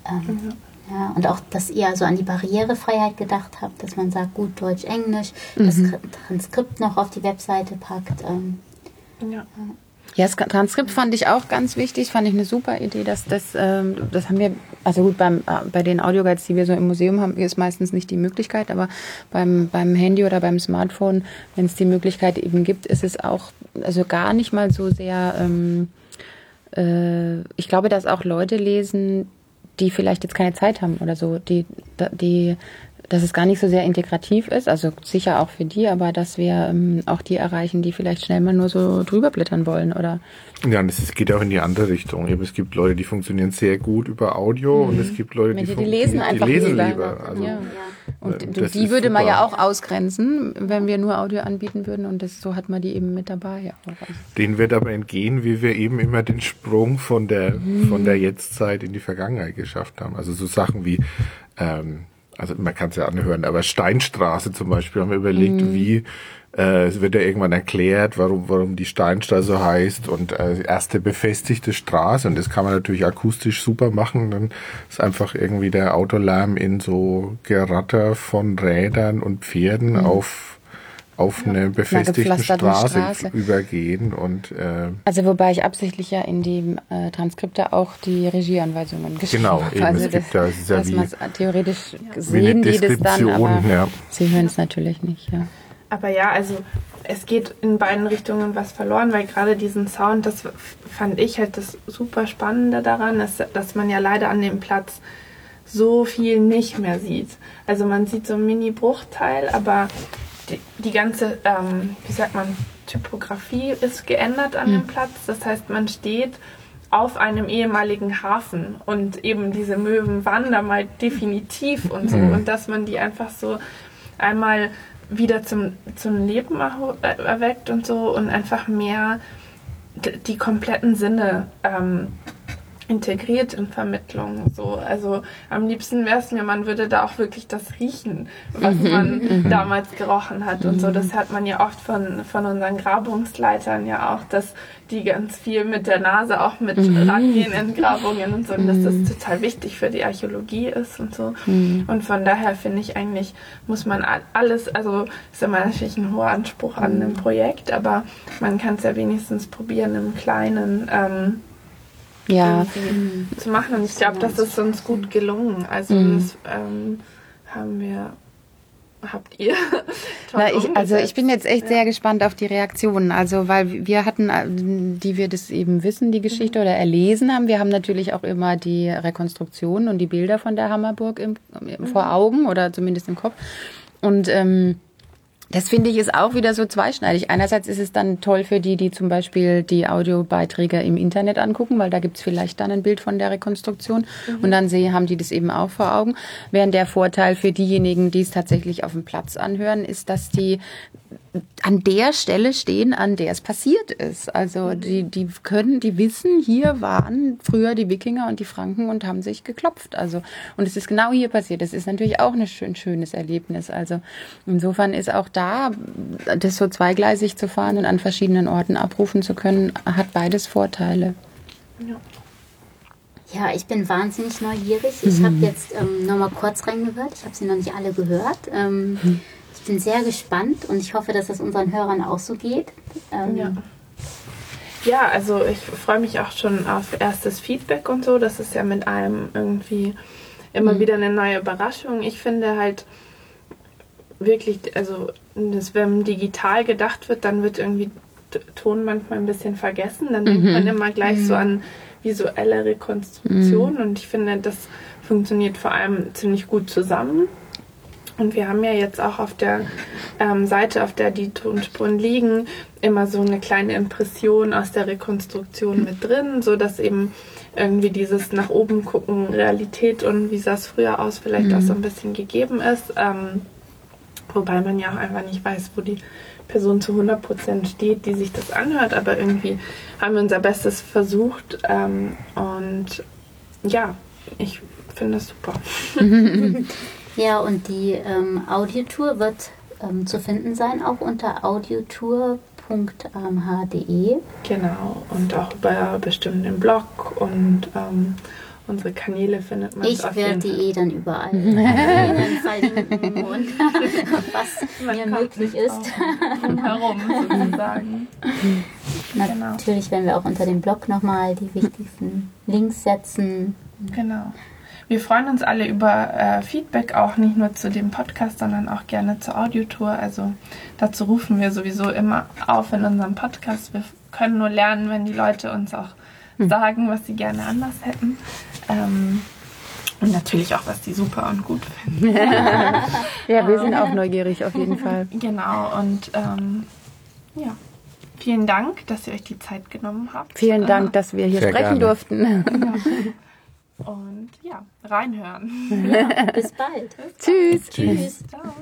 Ähm, mhm. ja, und auch, dass ihr so an die Barrierefreiheit gedacht habt, dass man sagt, gut Deutsch, Englisch, mhm. das Transkript noch auf die Webseite packt. Ähm, ja. Ja, das Transkript fand ich auch ganz wichtig, fand ich eine super Idee, dass das, ähm, das haben wir, also gut, beim, äh, bei den Audioguides, die wir so im Museum haben, ist meistens nicht die Möglichkeit, aber beim, beim Handy oder beim Smartphone, wenn es die Möglichkeit eben gibt, ist es auch, also gar nicht mal so sehr, ähm, äh, ich glaube, dass auch Leute lesen, die vielleicht jetzt keine Zeit haben oder so, die, die dass es gar nicht so sehr integrativ ist, also sicher auch für die, aber dass wir ähm, auch die erreichen, die vielleicht schnell mal nur so drüber blättern wollen, oder? Ja, und es geht auch in die andere Richtung. Es gibt Leute, die funktionieren sehr gut über Audio mhm. und es gibt Leute, die, die, die lesen einfach die lesen lieber. lieber. Also, ja. Und äh, die würde man ja auch ausgrenzen, wenn wir nur Audio anbieten würden und das, so hat man die eben mit dabei. Den wird aber entgehen, wie wir eben immer den Sprung von der, mhm. von der Jetztzeit in die Vergangenheit geschafft haben. Also so Sachen wie, ähm, also man kann es ja anhören, aber Steinstraße zum Beispiel haben wir überlegt, mhm. wie äh, es wird ja irgendwann erklärt, warum, warum die Steinstraße so heißt und äh, erste befestigte Straße und das kann man natürlich akustisch super machen. Dann ist einfach irgendwie der Autolärm in so Geratter von Rädern und Pferden mhm. auf auf eine befestigte Straße, Straße, übergehen und äh, also wobei ich absichtlich ja in die äh, Transkripte auch die Regieanweisungen geschrieben genau, habe. Genau, also es gibt das, das ist ja dass man theoretisch sehen die das dann, aber ja. sie hören es natürlich nicht. Ja. Aber ja, also es geht in beiden Richtungen was verloren, weil gerade diesen Sound, das fand ich halt das super Spannende daran, dass, dass man ja leider an dem Platz so viel nicht mehr sieht. Also man sieht so einen Mini-Bruchteil, aber die, die ganze, ähm, wie sagt man, Typografie ist geändert an mhm. dem Platz. Das heißt, man steht auf einem ehemaligen Hafen und eben diese Möwen wandern mal definitiv und so. Mhm. Und dass man die einfach so einmal wieder zum, zum Leben erweckt und so und einfach mehr die kompletten Sinne ähm, integriert in Vermittlung. So, also am liebsten wäre es mir, man würde da auch wirklich das riechen, was mhm, man mhm. damals gerochen hat und so. Das hört man ja oft von, von unseren Grabungsleitern ja auch, dass die ganz viel mit der Nase auch mit mhm. rangehen in Grabungen und so, und dass das mhm. total wichtig für die Archäologie ist und so. Mhm. Und von daher finde ich eigentlich, muss man alles, also ist immer natürlich ein hoher Anspruch an einem Projekt, aber man kann es ja wenigstens probieren im Kleinen. Ähm, ja. zu machen. Und ich glaube, das ist uns gut gelungen. Also mhm. das ähm, haben wir habt ihr? Na, ich, also ich bin jetzt echt ja. sehr gespannt auf die Reaktionen. Also weil wir hatten, äh, die wir das eben wissen, die Geschichte mhm. oder erlesen haben, wir haben natürlich auch immer die Rekonstruktion und die Bilder von der Hammerburg im, im, vor mhm. Augen oder zumindest im Kopf. Und ähm, das finde ich ist auch wieder so zweischneidig. Einerseits ist es dann toll für die, die zum Beispiel die Audiobeiträge im Internet angucken, weil da gibt's vielleicht dann ein Bild von der Rekonstruktion mhm. und dann sehen, haben die das eben auch vor Augen. Während der Vorteil für diejenigen, die es tatsächlich auf dem Platz anhören, ist, dass die an der Stelle stehen, an der es passiert ist. Also mhm. die, die können, die wissen, hier waren früher die Wikinger und die Franken und haben sich geklopft. Also und es ist genau hier passiert. Das ist natürlich auch ein schön, schönes Erlebnis. Also insofern ist auch da, das so zweigleisig zu fahren und an verschiedenen Orten abrufen zu können, hat beides Vorteile. Ja. Ja, ich bin wahnsinnig neugierig. Ich mhm. habe jetzt ähm, noch mal kurz reingehört. Ich habe sie noch nicht alle gehört. Ähm, mhm bin sehr gespannt und ich hoffe, dass es unseren Hörern auch so geht. Ähm ja. ja, also ich freue mich auch schon auf erstes Feedback und so. Das ist ja mit einem irgendwie immer mhm. wieder eine neue Überraschung. Ich finde halt wirklich, also das, wenn digital gedacht wird, dann wird irgendwie Ton manchmal ein bisschen vergessen. Dann denkt mhm. man immer gleich mhm. so an visuelle Rekonstruktion mhm. und ich finde, das funktioniert vor allem ziemlich gut zusammen. Und wir haben ja jetzt auch auf der ähm, Seite, auf der die Tonspuren liegen, immer so eine kleine Impression aus der Rekonstruktion mit drin, so dass eben irgendwie dieses nach oben gucken, Realität und wie sah es früher aus, vielleicht mhm. auch so ein bisschen gegeben ist. Ähm, wobei man ja auch einfach nicht weiß, wo die Person zu 100% steht, die sich das anhört, aber irgendwie haben wir unser Bestes versucht ähm, und ja, ich finde das super. Ja, und die ähm, Audiotour wird ähm, zu finden sein, auch unter audiotour.amh.de. Genau, und auch bei bestimmt im Blog und ähm, unsere Kanäle findet man. Ich werde die eh dann überall verlinken und was man mir möglich ist. Drumherum sozusagen. Genau. Natürlich werden wir auch unter dem Blog nochmal die wichtigsten Links setzen. Genau. Wir freuen uns alle über äh, Feedback, auch nicht nur zu dem Podcast, sondern auch gerne zur Audiotour. Also dazu rufen wir sowieso immer auf in unserem Podcast. Wir können nur lernen, wenn die Leute uns auch hm. sagen, was sie gerne anders hätten. Ähm, und natürlich auch, was die super und gut finden. ja, wir sind auch neugierig auf jeden Fall. Genau, und ähm, ja. Vielen Dank, dass ihr euch die Zeit genommen habt. Vielen Dank, dass wir hier Sehr sprechen gerne. durften. Ja. Und ja, reinhören. bis bald. Bis bald. Tschüss. Tschüss. Ciao.